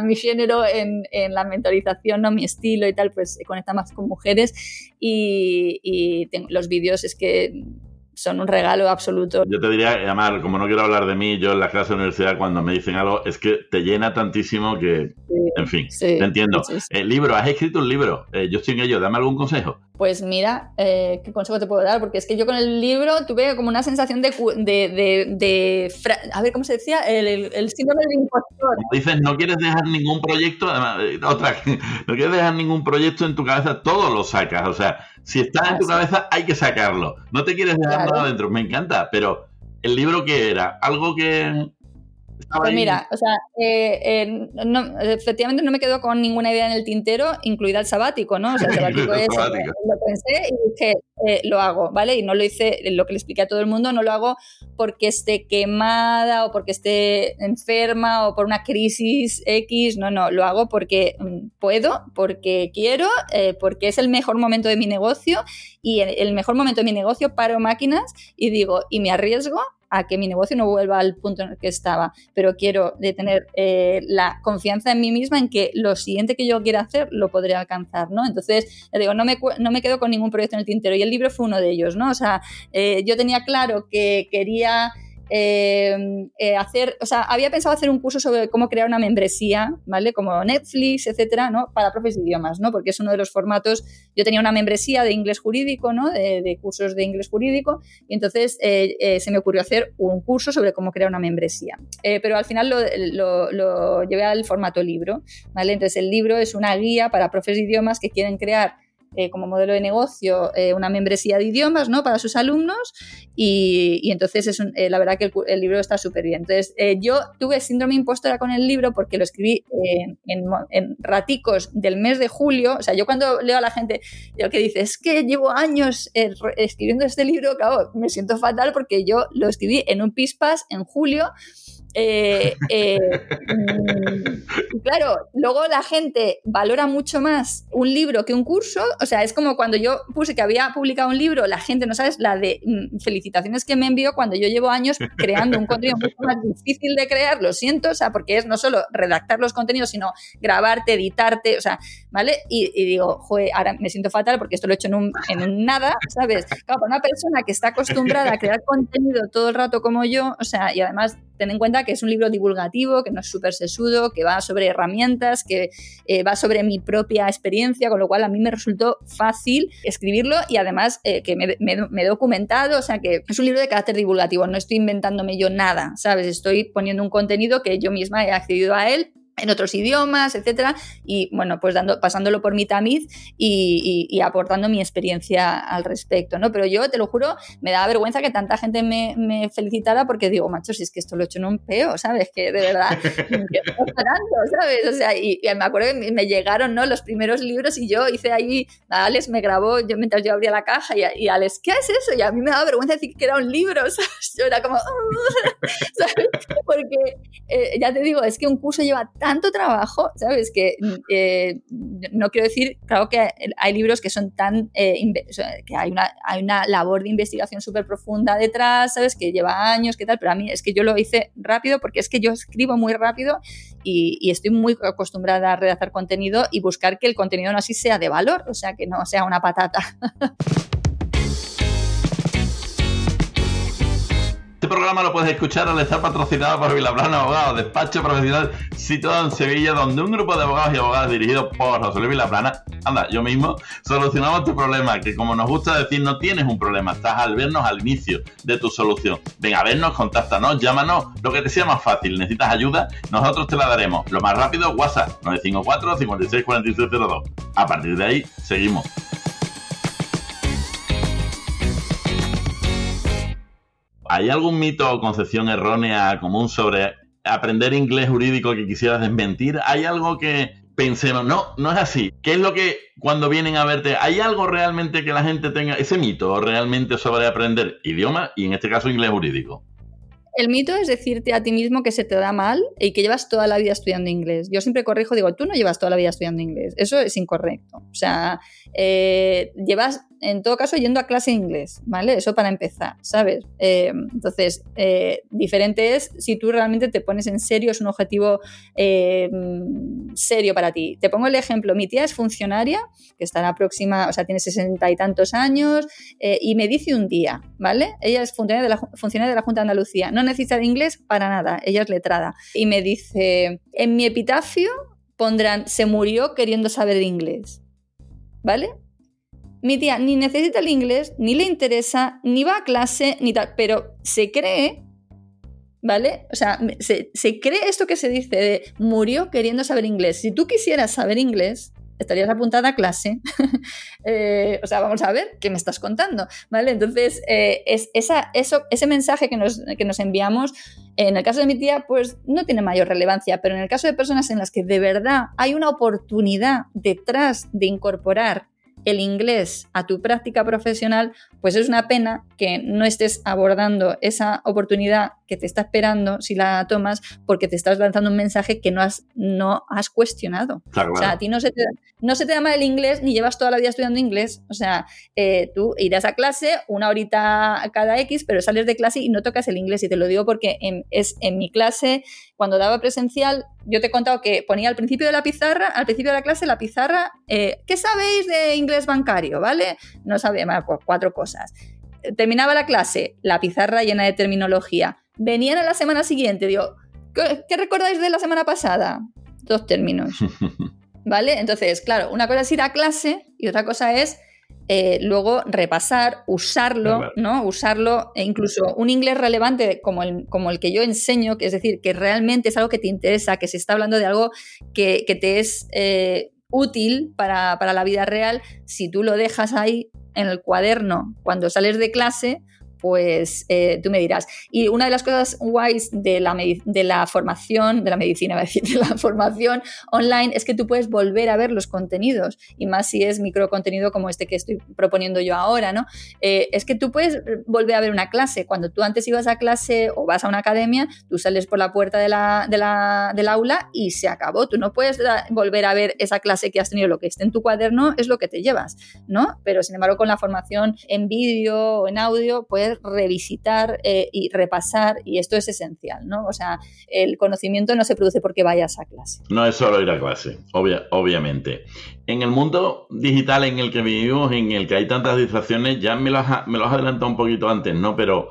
mi género en, la mentorización, ¿no? mi estilo y tal, pues se conecta más con mujeres y, los vídeos es que son un regalo absoluto. Yo te diría, además, como no quiero hablar de mí, yo en la clase de universidad cuando me dicen algo, es que te llena tantísimo que, en fin, te entiendo. El libro, has escrito un libro, eh, yo estoy en ello, dame algún consejo. Pues mira, eh, ¿qué consejo te puedo dar? Porque es que yo con el libro tuve como una sensación de... de, a ver, ¿cómo se decía? El, el, síndrome del impostor. dices, no quieres dejar ningún proyecto, además, eh, otra, [LAUGHS] no quieres dejar ningún proyecto en tu cabeza, todo lo sacas. O sea, si está en tu cabeza, hay que sacarlo. No te quieres dejar nada dentro. Me encanta, pero ¿el libro qué era? ¿Algo que, pues mira, o sea, eh, eh, efectivamente no me quedo con ninguna idea en el tintero, incluida el sabático, ¿no? O sea, el [LAUGHS] sabático es, lo pensé y dije, eh, lo hago, ¿vale? Y no lo hice, lo que le expliqué a todo el mundo, no lo hago porque esté quemada o porque esté enferma o por una crisis X, no, no, lo hago porque mm, puedo, porque quiero, porque es el mejor momento de mi negocio y el, el mejor momento de mi negocio paro máquinas y digo, y me arriesgo a que mi negocio no vuelva al punto en el que estaba, pero quiero de tener eh, la confianza en mí misma en que lo siguiente que yo quiera hacer lo podré alcanzar, ¿no? Entonces, digo, no me, no me quedo con ningún proyecto en el tintero y el libro fue uno de ellos, ¿no? O sea, eh, yo tenía claro que quería eh, eh, hacer, o sea, había pensado hacer un curso sobre cómo crear una membresía, ¿vale? Como Netflix, etcétera, ¿no? Para profes de idiomas, ¿no? Porque es uno de los formatos. Yo tenía una membresía de inglés jurídico, ¿no? De, cursos de inglés jurídico, y entonces eh, se me ocurrió hacer un curso sobre cómo crear una membresía. pero al final lo, lo llevé al formato libro, ¿vale? Entonces el libro es una guía para profes de idiomas que quieren crear eh, como modelo de negocio eh, una membresía de idiomas ¿no? para sus alumnos y, entonces es eh, la verdad que el, libro está súper bien. Entonces yo tuve síndrome impostora con el libro porque lo escribí en, raticos del mes de julio. O sea, yo cuando leo a la gente lo que dice es que llevo años escribiendo este libro, claro, me siento fatal porque yo lo escribí en un pispas en julio Eh, eh, mm, claro, luego la gente valora mucho más un libro que un curso. O sea, es como cuando yo puse que había publicado un libro, la gente, no sabes, la de mm, felicitaciones que me envió cuando yo llevo años creando un contenido mucho más difícil de crear, lo siento, o sea, porque es no solo redactar los contenidos, sino grabarte, editarte, o sea, ¿vale? Y, digo, joder, ahora me siento fatal porque esto lo he hecho en un, en un nada, ¿sabes? Claro, para una persona que está acostumbrada a crear contenido todo el rato como yo, o sea, y además ten en cuenta que es un libro divulgativo, que no es súper sesudo, que va sobre herramientas, que eh, va sobre mi propia experiencia, con lo cual a mí me resultó fácil escribirlo y además eh, que me, me, he documentado, o sea que es un libro de carácter divulgativo, no estoy inventándome yo nada, ¿sabes? Estoy poniendo un contenido que yo misma he accedido a él en otros idiomas, etcétera, y bueno, pues dando, pasándolo por mi tamiz y, aportando mi experiencia al respecto, ¿no? Pero yo, te lo juro, me da vergüenza que tanta gente me, felicitara porque digo, macho, si es que esto lo he hecho en un peo, ¿sabes? Que de verdad, [LAUGHS] parando, ¿sabes? O sea, y, me acuerdo que me llegaron, ¿no? Los primeros libros y yo hice ahí, Alex me grabó yo mientras yo abría la caja y, y Alex, ¿qué es eso? Y a mí me da vergüenza decir que era un libro, [LAUGHS] ¿sabes? Yo era como, [LAUGHS] ¿sabes? Porque, eh, ya te digo, es que un curso lleva tanto trabajo, ¿sabes? Que eh, no quiero decir, claro que hay libros que son tan, eh, que hay una, hay una labor de investigación súper profunda detrás, ¿sabes? Que lleva años, ¿qué tal? Pero a mí es que yo lo hice rápido porque es que yo escribo muy rápido y, y estoy muy acostumbrada a redactar contenido y buscar que el contenido no así sea de valor, o sea, que no sea una patata. [LAUGHS] Este programa lo puedes escuchar al estar patrocinado por Vilaplana Abogados, despacho profesional situado en Sevilla, donde un grupo de abogados y abogadas dirigido por José Luis Vilaplana, anda, yo mismo, solucionamos tu problema, que como nos gusta decir, no tienes un problema, estás al vernos al inicio de tu solución. Venga, a vernos, contáctanos, llámanos, lo que te sea más fácil. ¿Necesitas ayuda? Nosotros te la daremos. Lo más rápido, WhatsApp, 954 564602. A partir de ahí, seguimos. ¿Hay algún mito o concepción errónea común sobre aprender inglés jurídico que quisieras desmentir? ¿Hay algo que pensemos, no, no es así? ¿Qué es lo que cuando vienen a verte, hay algo realmente que la gente tenga, ese mito realmente sobre aprender idioma y en este caso inglés jurídico? El mito es decirte a ti mismo que se te da mal y que llevas toda la vida estudiando inglés. Yo siempre corrijo, digo, tú no llevas toda la vida estudiando inglés. Eso es incorrecto. O sea, eh, llevas en todo caso yendo a clase de inglés, ¿vale? Eso para empezar, ¿sabes? Eh, entonces, eh, diferente es si tú realmente te pones en serio, es un objetivo eh, serio para ti. Te pongo el ejemplo, mi tía es funcionaria, que está en la próxima, o sea, tiene sesenta y tantos años, y me dice un día, ¿vale? Ella es funcionaria de, la, funcionaria de la Junta de Andalucía, no necesita inglés para nada, ella es letrada, y me dice, en mi epitafio pondrán, se murió queriendo saber inglés, ¿vale? Mi tía ni necesita el inglés, ni le interesa, ni va a clase, ni tal, pero se cree, ¿vale? O sea, se, cree esto que se dice de murió queriendo saber inglés. Si tú quisieras saber inglés, estarías apuntada a clase. [LAUGHS] Eh, o sea, vamos a ver qué me estás contando, ¿vale? Entonces, eh, es, esa, eso, ese mensaje que nos, que nos enviamos, en el caso de mi tía, pues no tiene mayor relevancia, pero en el caso de personas en las que de verdad hay una oportunidad detrás de incorporar el inglés a tu práctica profesional, pues es una pena que no estés abordando esa oportunidad que te está esperando si la tomas porque te estás lanzando un mensaje que no has, no has cuestionado. O sea, a ti no se, te, no se te da el inglés ni llevas toda la vida estudiando inglés. O sea, eh, tú irás a clase una horita cada X, pero sales de clase y no tocas el inglés. Y te lo digo porque en, es en mi clase, cuando daba presencial, yo te he contado que ponía al principio de la pizarra, al principio de la clase, la pizarra, eh, ¿qué sabéis de inglés bancario? ¿Vale? No sabía, cuatro cosas. Terminaba la clase, la pizarra llena de terminología Venían a la semana siguiente, digo, ¿qué, recordáis de la semana pasada? Dos términos. [LAUGHS] ¿Vale? Entonces, claro, una cosa es ir a clase y otra cosa es eh, luego repasar, usarlo, ¿no? Usarlo, e incluso un inglés relevante como el, como el que yo enseño, que es decir, que realmente es algo que te interesa, que se está hablando de algo que, te es eh, útil para, para la vida real, si tú lo dejas ahí en el cuaderno cuando sales de clase, pues eh, tú me dirás. Y una de las cosas guays de la, de la formación, de la medicina, [LAUGHS] decir, de la formación online, es que tú puedes volver a ver los contenidos, y más si es microcontenido como este que estoy proponiendo yo ahora, ¿no? Eh, es que tú puedes volver a ver una clase. Cuando tú antes ibas a clase o vas a una academia, tú sales por la puerta de la, de la, del aula y se acabó. Tú no puedes volver a ver esa clase que has tenido, lo que esté en tu cuaderno es lo que te llevas, ¿no? Pero sin embargo, con la formación en vídeo o en audio, puedes revisitar eh, y repasar, y esto es esencial, ¿no? O sea, el conocimiento no se produce porque vayas a clase. No es solo ir a clase, obviamente. En el mundo digital en el que vivimos, en el que hay tantas distracciones, ya me lo has, me lo has adelantado un poquito antes, ¿no? Pero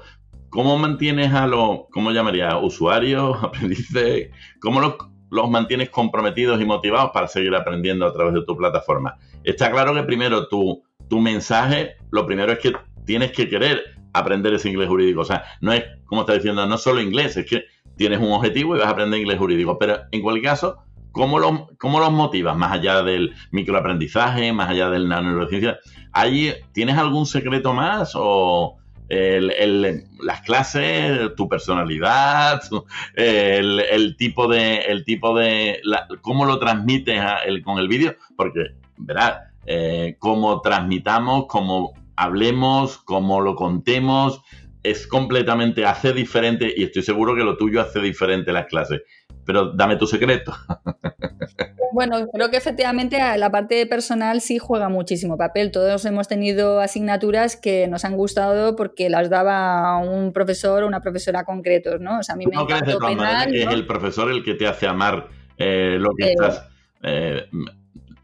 ¿cómo mantienes a los, ¿cómo llamaría? Usuarios, [LAUGHS] aprendices, ¿cómo los, los mantienes comprometidos y motivados para seguir aprendiendo a través de tu plataforma? Está claro que primero tu mensaje, lo primero es que tienes que querer aprender ese inglés jurídico. O sea, no es, como está diciendo, no solo inglés, es que tienes un objetivo y vas a aprender inglés jurídico. Pero en cualquier caso, ¿cómo los, cómo los motivas? Más allá del microaprendizaje, más allá del neurociencia. ¿Ahí tienes algún secreto más o el, las clases, tu personalidad, el, tipo de, el tipo de, cómo lo transmites con el vídeo, porque, verás, eh, cómo transmitamos, cómo hablemos, cómo lo contemos, es completamente, hace diferente, y estoy seguro que lo tuyo hace diferente las clases. Pero dame tu secreto. [LAUGHS] Bueno, creo que efectivamente la parte personal sí juega muchísimo papel. Todos hemos tenido asignaturas que nos han gustado porque las daba un profesor o una profesora concretos, ¿no? O sea, a mí me ¿No crees que es el profesor el que te hace amar eh, lo que estás... Eh,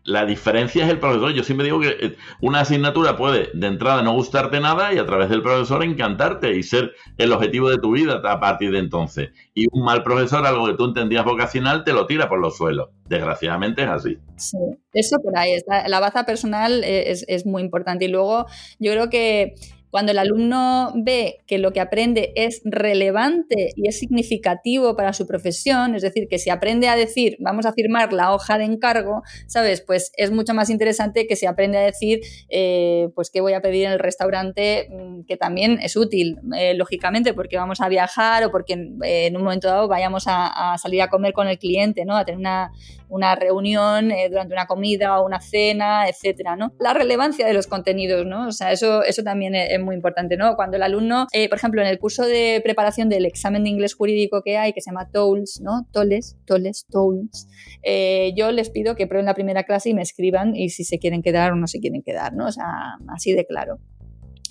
la diferencia es el profesor. Yo siempre digo que eh, una asignatura puede de entrada no gustarte nada y a través del profesor encantarte y ser el objetivo de tu vida a partir de entonces. Y un mal profesor, algo que tú entendías vocacional, te lo tira por los suelos. Desgraciadamente es así. Sí, eso por ahí está. La baza personal eh, es, es muy importante. Y luego yo creo que cuando el alumno ve que lo que aprende es relevante y es significativo para su profesión, es decir, que si aprende a decir, vamos a firmar la hoja de encargo, ¿sabes? Pues es mucho más interesante que si aprende a decir, eh, pues qué voy a pedir en el restaurante, mm, que también es útil, eh, lógicamente, porque vamos a viajar o porque eh, en un momento dado vayamos a, salir a comer con el cliente, ¿no? A tener una, una reunión durante una comida o una cena, etcétera, ¿no? La relevancia de los contenidos, ¿no? O sea, eso, eso también es muy importante, ¿no? Cuando el alumno, eh, por ejemplo, en el curso de preparación del examen de inglés jurídico que hay, que se llama TOLS, ¿no? TOLES, TOLES, TOLS, eh, yo les pido que prueben la primera clase y me escriban y si se quieren quedar o no se quieren quedar, ¿no? O sea, así de claro.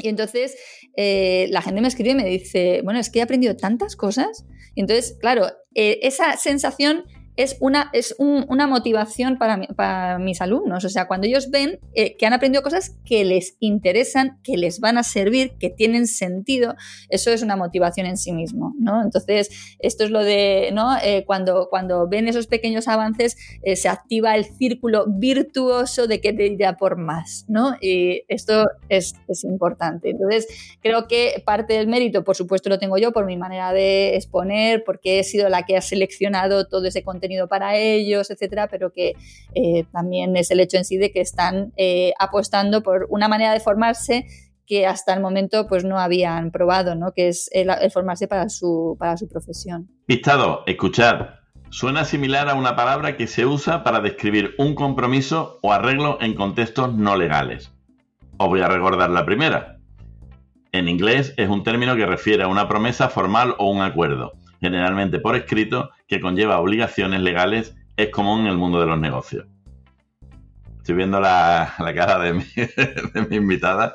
Y entonces eh, la gente me escribe y me dice, bueno, es que he aprendido tantas cosas. Y entonces, claro, esa sensación es una, es una motivación para, para, mis alumnos. O sea, cuando ellos ven eh, que han aprendido cosas que les interesan, que les van a servir, que tienen sentido, eso es una motivación en sí mismo, ¿no? Entonces, esto es lo de, ¿no? Eh, cuando, cuando ven esos pequeños avances, eh, se activa el círculo virtuoso de que te irá por más, ¿no? Y esto es, es importante. Entonces, creo que parte del mérito, por supuesto, lo tengo yo por mi manera de exponer, porque he sido la que ha seleccionado todo ese contenido para ellos, etcétera, pero que eh, también es el hecho en sí de que están eh, apostando por una manera de formarse que hasta el momento pues no habían probado, ¿no? que es el, formarse para su, para su profesión. Pistado, escuchad. Suena similar a una palabra que se usa para describir un compromiso o arreglo en contextos no legales. Os voy a recordar la primera. En inglés es un término que refiere a una promesa formal o un acuerdo generalmente por escrito, que conlleva obligaciones legales, es común en el mundo de los negocios. Estoy viendo la, cara [LAUGHS] de mi, invitada.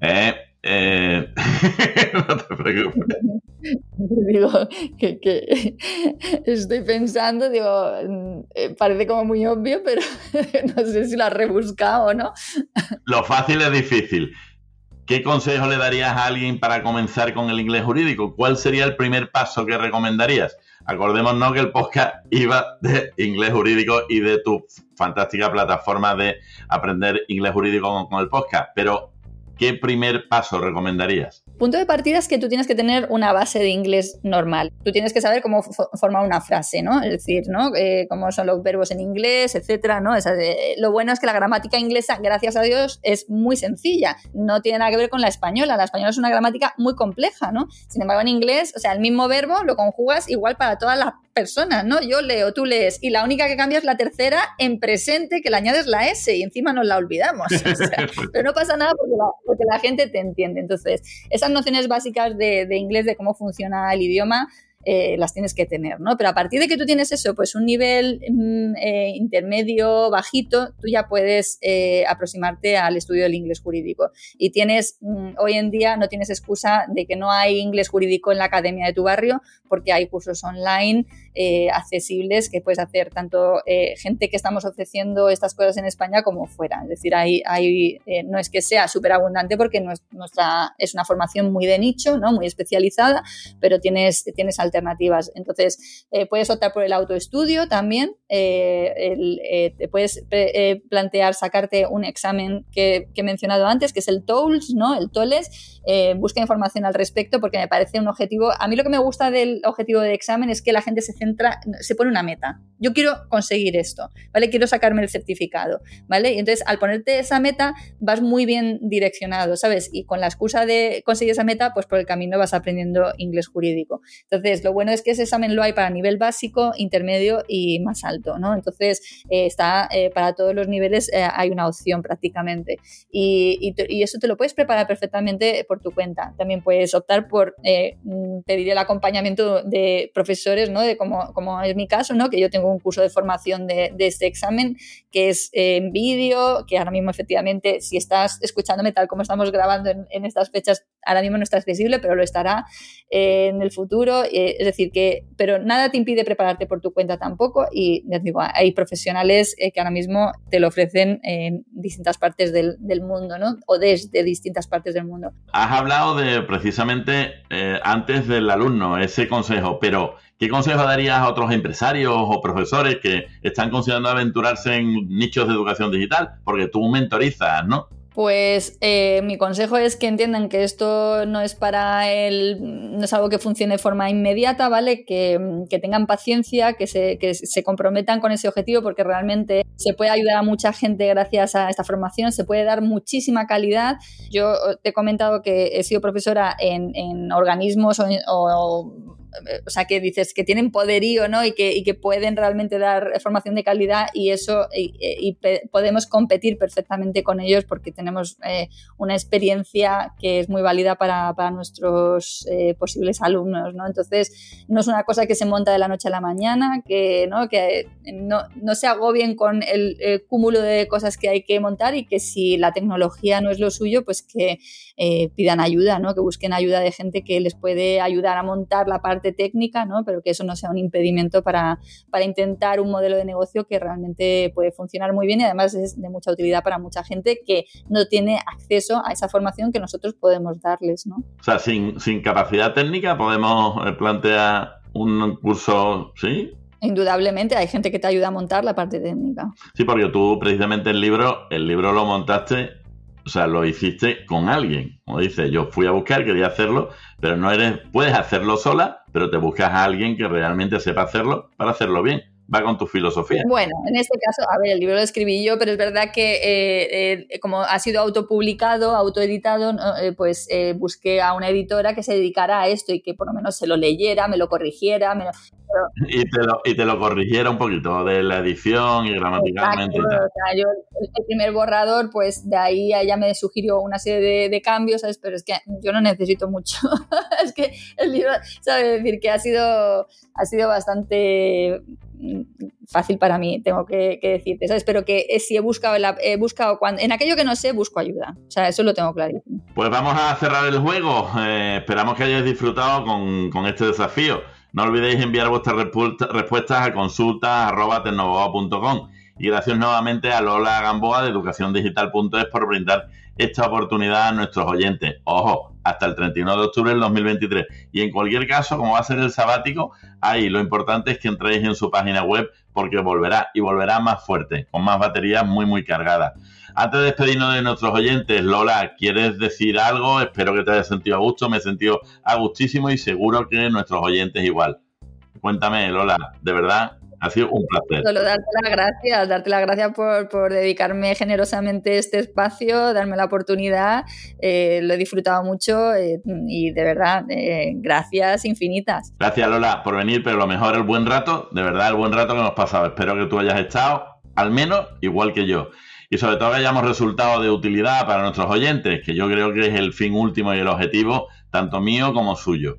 Eh, eh, [LAUGHS] no te preocupes. [LAUGHS] Digo, que, estoy pensando, digo, eh, parece como muy obvio, pero no sé si lo has rebuscado o no. Lo fácil es difícil. ¿Qué consejo le darías a alguien para comenzar con el inglés jurídico? ¿Cuál sería el primer paso que recomendarías? Acordémonos que el podcast iba de inglés jurídico y de tu fantástica plataforma de aprender inglés jurídico con, el podcast, pero ¿qué primer paso recomendarías? Punto de partida es que tú tienes que tener una base de inglés normal. Tú tienes que saber cómo formar una frase, ¿no? Es decir, ¿no? Eh, cómo son los verbos en inglés, etcétera, ¿no? lo bueno es que la gramática inglesa, gracias a Dios, es muy sencilla. No tiene nada que ver con la española. La española es una gramática muy compleja, ¿no? Sin embargo, en inglés, o sea, el mismo verbo lo conjugas igual para todas las personas, ¿no? Yo leo, tú lees, y la única que cambia es la tercera en presente, que le añades la S y encima nos la olvidamos. [LAUGHS] pero no pasa nada porque la, gente te entiende. Entonces, esas nociones básicas de, de inglés, de cómo funciona el idioma, eh, las tienes que tener, ¿no? Pero a partir de que tú tienes eso, pues un nivel mm, eh, intermedio, bajito, tú ya puedes eh, aproximarte al estudio del inglés jurídico. Y tienes, mm, hoy en día no tienes excusa de que no hay inglés jurídico en la academia de tu barrio, porque hay cursos online accesibles que puedes hacer tanto gente que estamos ofreciendo estas cosas en España como fuera. Es decir, hay, hay no es que sea súper abundante porque nuestra, es una formación muy de nicho, ¿no? Muy especializada, pero tienes, tienes alternativas. Entonces, eh, puedes optar por el autoestudio también, eh, eh, te puedes plantear sacarte un examen que, he mencionado antes, que es el TOLS, ¿no? El TOLES. busca información al respecto porque me parece un objetivo. A mí lo que me gusta del objetivo de examen es que la gente se se pone una meta. Yo quiero conseguir esto, ¿vale? Quiero sacarme el certificado, ¿vale? Y entonces, al ponerte esa meta, vas muy bien direccionado, ¿sabes? Y con la excusa de conseguir esa meta, pues por el camino vas aprendiendo inglés jurídico. Entonces, lo bueno es que ese examen lo hay para nivel básico, intermedio y más alto, ¿no? Entonces, eh, está eh, para todos los niveles, eh, hay una opción prácticamente. Y, eso te lo puedes preparar perfectamente por tu cuenta. También puedes optar por mm, pedir el acompañamiento de profesores, ¿no? De como, como es mi caso, ¿no? Que yo tengo un curso de formación de, este examen que es en vídeo, que ahora mismo efectivamente, si estás escuchándome tal como estamos grabando en, estas fechas, ahora mismo no está accesible, pero lo estará en el futuro. es decir, que, pero nada te impide prepararte por tu cuenta tampoco y ya digo, hay profesionales eh, que ahora mismo te lo ofrecen en distintas partes del, mundo, ¿no? O desde distintas partes del mundo. Has hablado de precisamente eh, antes del alumno, ese consejo, pero ¿qué consejo darías a otros empresarios o profesores que están considerando aventurarse en nichos de educación digital? Porque tú mentorizas, ¿no? Pues eh, mi consejo es que entiendan que esto no es para el, no es algo que funcione de forma inmediata, ¿vale? Que, tengan paciencia, que se, que se, comprometan con ese objetivo, porque realmente se puede ayudar a mucha gente gracias a esta formación, se puede dar muchísima calidad. Yo te he comentado que he sido profesora en, organismos o o sea, que dices que tienen poderío, ¿no? Y que, pueden realmente dar formación de calidad y eso, y, podemos competir perfectamente con ellos porque tenemos eh, una experiencia que es muy válida para, nuestros eh, posibles alumnos, ¿no? Entonces, no es una cosa que se monta de la noche a la mañana, que no, que no, se agobien con el, cúmulo de cosas que hay que montar y que si la tecnología no es lo suyo, pues que eh, pidan ayuda, ¿no? Que busquen ayuda de gente que les puede ayudar a montar la parte técnica, ¿no? Pero que eso no sea un impedimento para, para intentar un modelo de negocio que realmente puede funcionar muy bien y además es de mucha utilidad para mucha gente que no tiene acceso a esa formación que nosotros podemos darles, ¿no? O sea, sin, sin capacidad técnica podemos eh, plantear un curso, ¿sí? Indudablemente hay gente que te ayuda a montar la parte técnica. Sí, porque tú precisamente el libro, el libro lo montaste o sea, lo hiciste con alguien. Como dice, yo fui a buscar, quería hacerlo, pero no eres, puedes hacerlo sola, pero te buscas a alguien que realmente sepa hacerlo para hacerlo bien. Va con tu filosofía. Bueno, en este caso, a ver, el libro lo escribí yo, pero es verdad que eh, eh, como ha sido autopublicado, autoeditado, eh, pues busqué a una editora que se dedicara a esto y que por lo menos se lo leyera, me lo corrigiera, me lo, y, te lo, y te lo corrigiera un poquito de la edición y gramaticalmente. yo, el primer borrador, pues de ahí ella me sugirió una serie de, cambios, ¿sabes? Pero es que yo no necesito mucho. [LAUGHS] es que el libro, ¿sabes? decir que ha sido, ha sido bastante mm, fácil para mí, tengo que, decirte, ¿sabes? Pero que eh, si he buscado, he buscado cuando, en aquello que no sé, busco ayuda. O sea, eso lo tengo clarísimo. Pues vamos a cerrar el juego. Eh, esperamos que hayáis disfrutado con, con este desafío. No olvidéis enviar vuestras respuestas a consultas.com y gracias nuevamente a Lola Gamboa de educaciondigital.es por brindar esta oportunidad a nuestros oyentes. Ojo, hasta el 31 de octubre del 2023. Y en cualquier caso, como va a ser el sabático, ahí lo importante es que entréis en su página web porque volverá y volverá más fuerte, con más baterías muy, muy cargadas. Antes de despedirnos de nuestros oyentes, Lola, ¿quieres decir algo? Espero que te hayas sentido a gusto, me he sentido a gustísimo y seguro que nuestros oyentes igual. Cuéntame, Lola, de verdad, ha sido un placer. Solo darte las gracias, darte las gracias por, dedicarme generosamente este espacio, darme la oportunidad. Eh, lo he disfrutado mucho eh, y de verdad, eh, gracias infinitas. Gracias Lola por venir, pero lo mejor el buen rato, de verdad el buen rato que hemos pasado. Espero que tú hayas estado al menos igual que yo. Y sobre todo que hayamos resultado de utilidad para nuestros oyentes, que yo creo que es el fin último y el objetivo, tanto mío como suyo.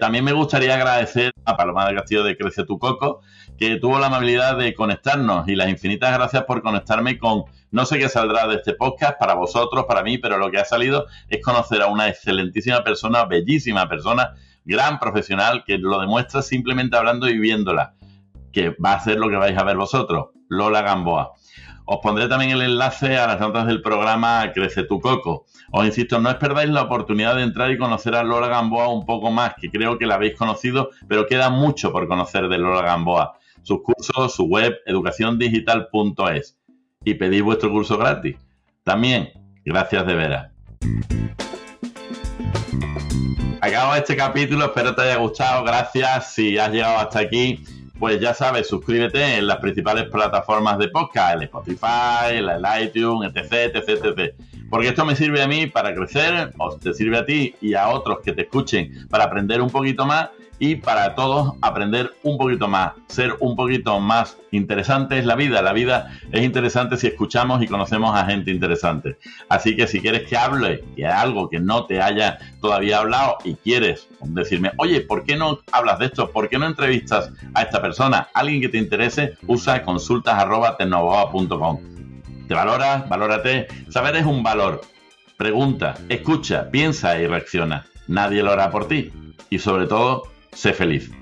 también me gustaría agradecer a Paloma de Castillo de Crece tu Coco, que tuvo la amabilidad de conectarnos y las infinitas gracias por conectarme con no sé qué saldrá de este podcast para vosotros, para mí, pero lo que ha salido es conocer a una excelentísima persona, bellísima persona, gran profesional que lo demuestra simplemente hablando y viéndola, que va a ser lo que vais a ver vosotros, Lola Gamboa. Os pondré también el enlace a las notas del programa Crece tu Coco. Os insisto, no os perdáis la oportunidad de entrar y conocer a Lola Gamboa un poco más, que creo que la habéis conocido, pero queda mucho por conocer de Lola Gamboa sus cursos, su web educaciondigital.es y pedís vuestro curso gratis. También, gracias de veras. Acabo este capítulo, espero te haya gustado, gracias. Si has llegado hasta aquí, pues ya sabes, suscríbete en las principales plataformas de podcast, el Spotify, el iTunes, etc, etc, etc. Porque esto me sirve a mí para crecer, o te sirve a ti y a otros que te escuchen para aprender un poquito más y para todos aprender un poquito más, ser un poquito más interesante es la vida. La vida es interesante si escuchamos y conocemos a gente interesante. Así que si quieres que hable de algo que no te haya todavía hablado y quieres decirme, oye, ¿por qué no hablas de esto? ¿Por qué no entrevistas a esta persona? Alguien que te interese, usa consultas arroba ¿Te valoras? Valórate. Saber es un valor. Pregunta, escucha, piensa y reacciona. Nadie lo hará por ti. Y sobre todo, sé feliz.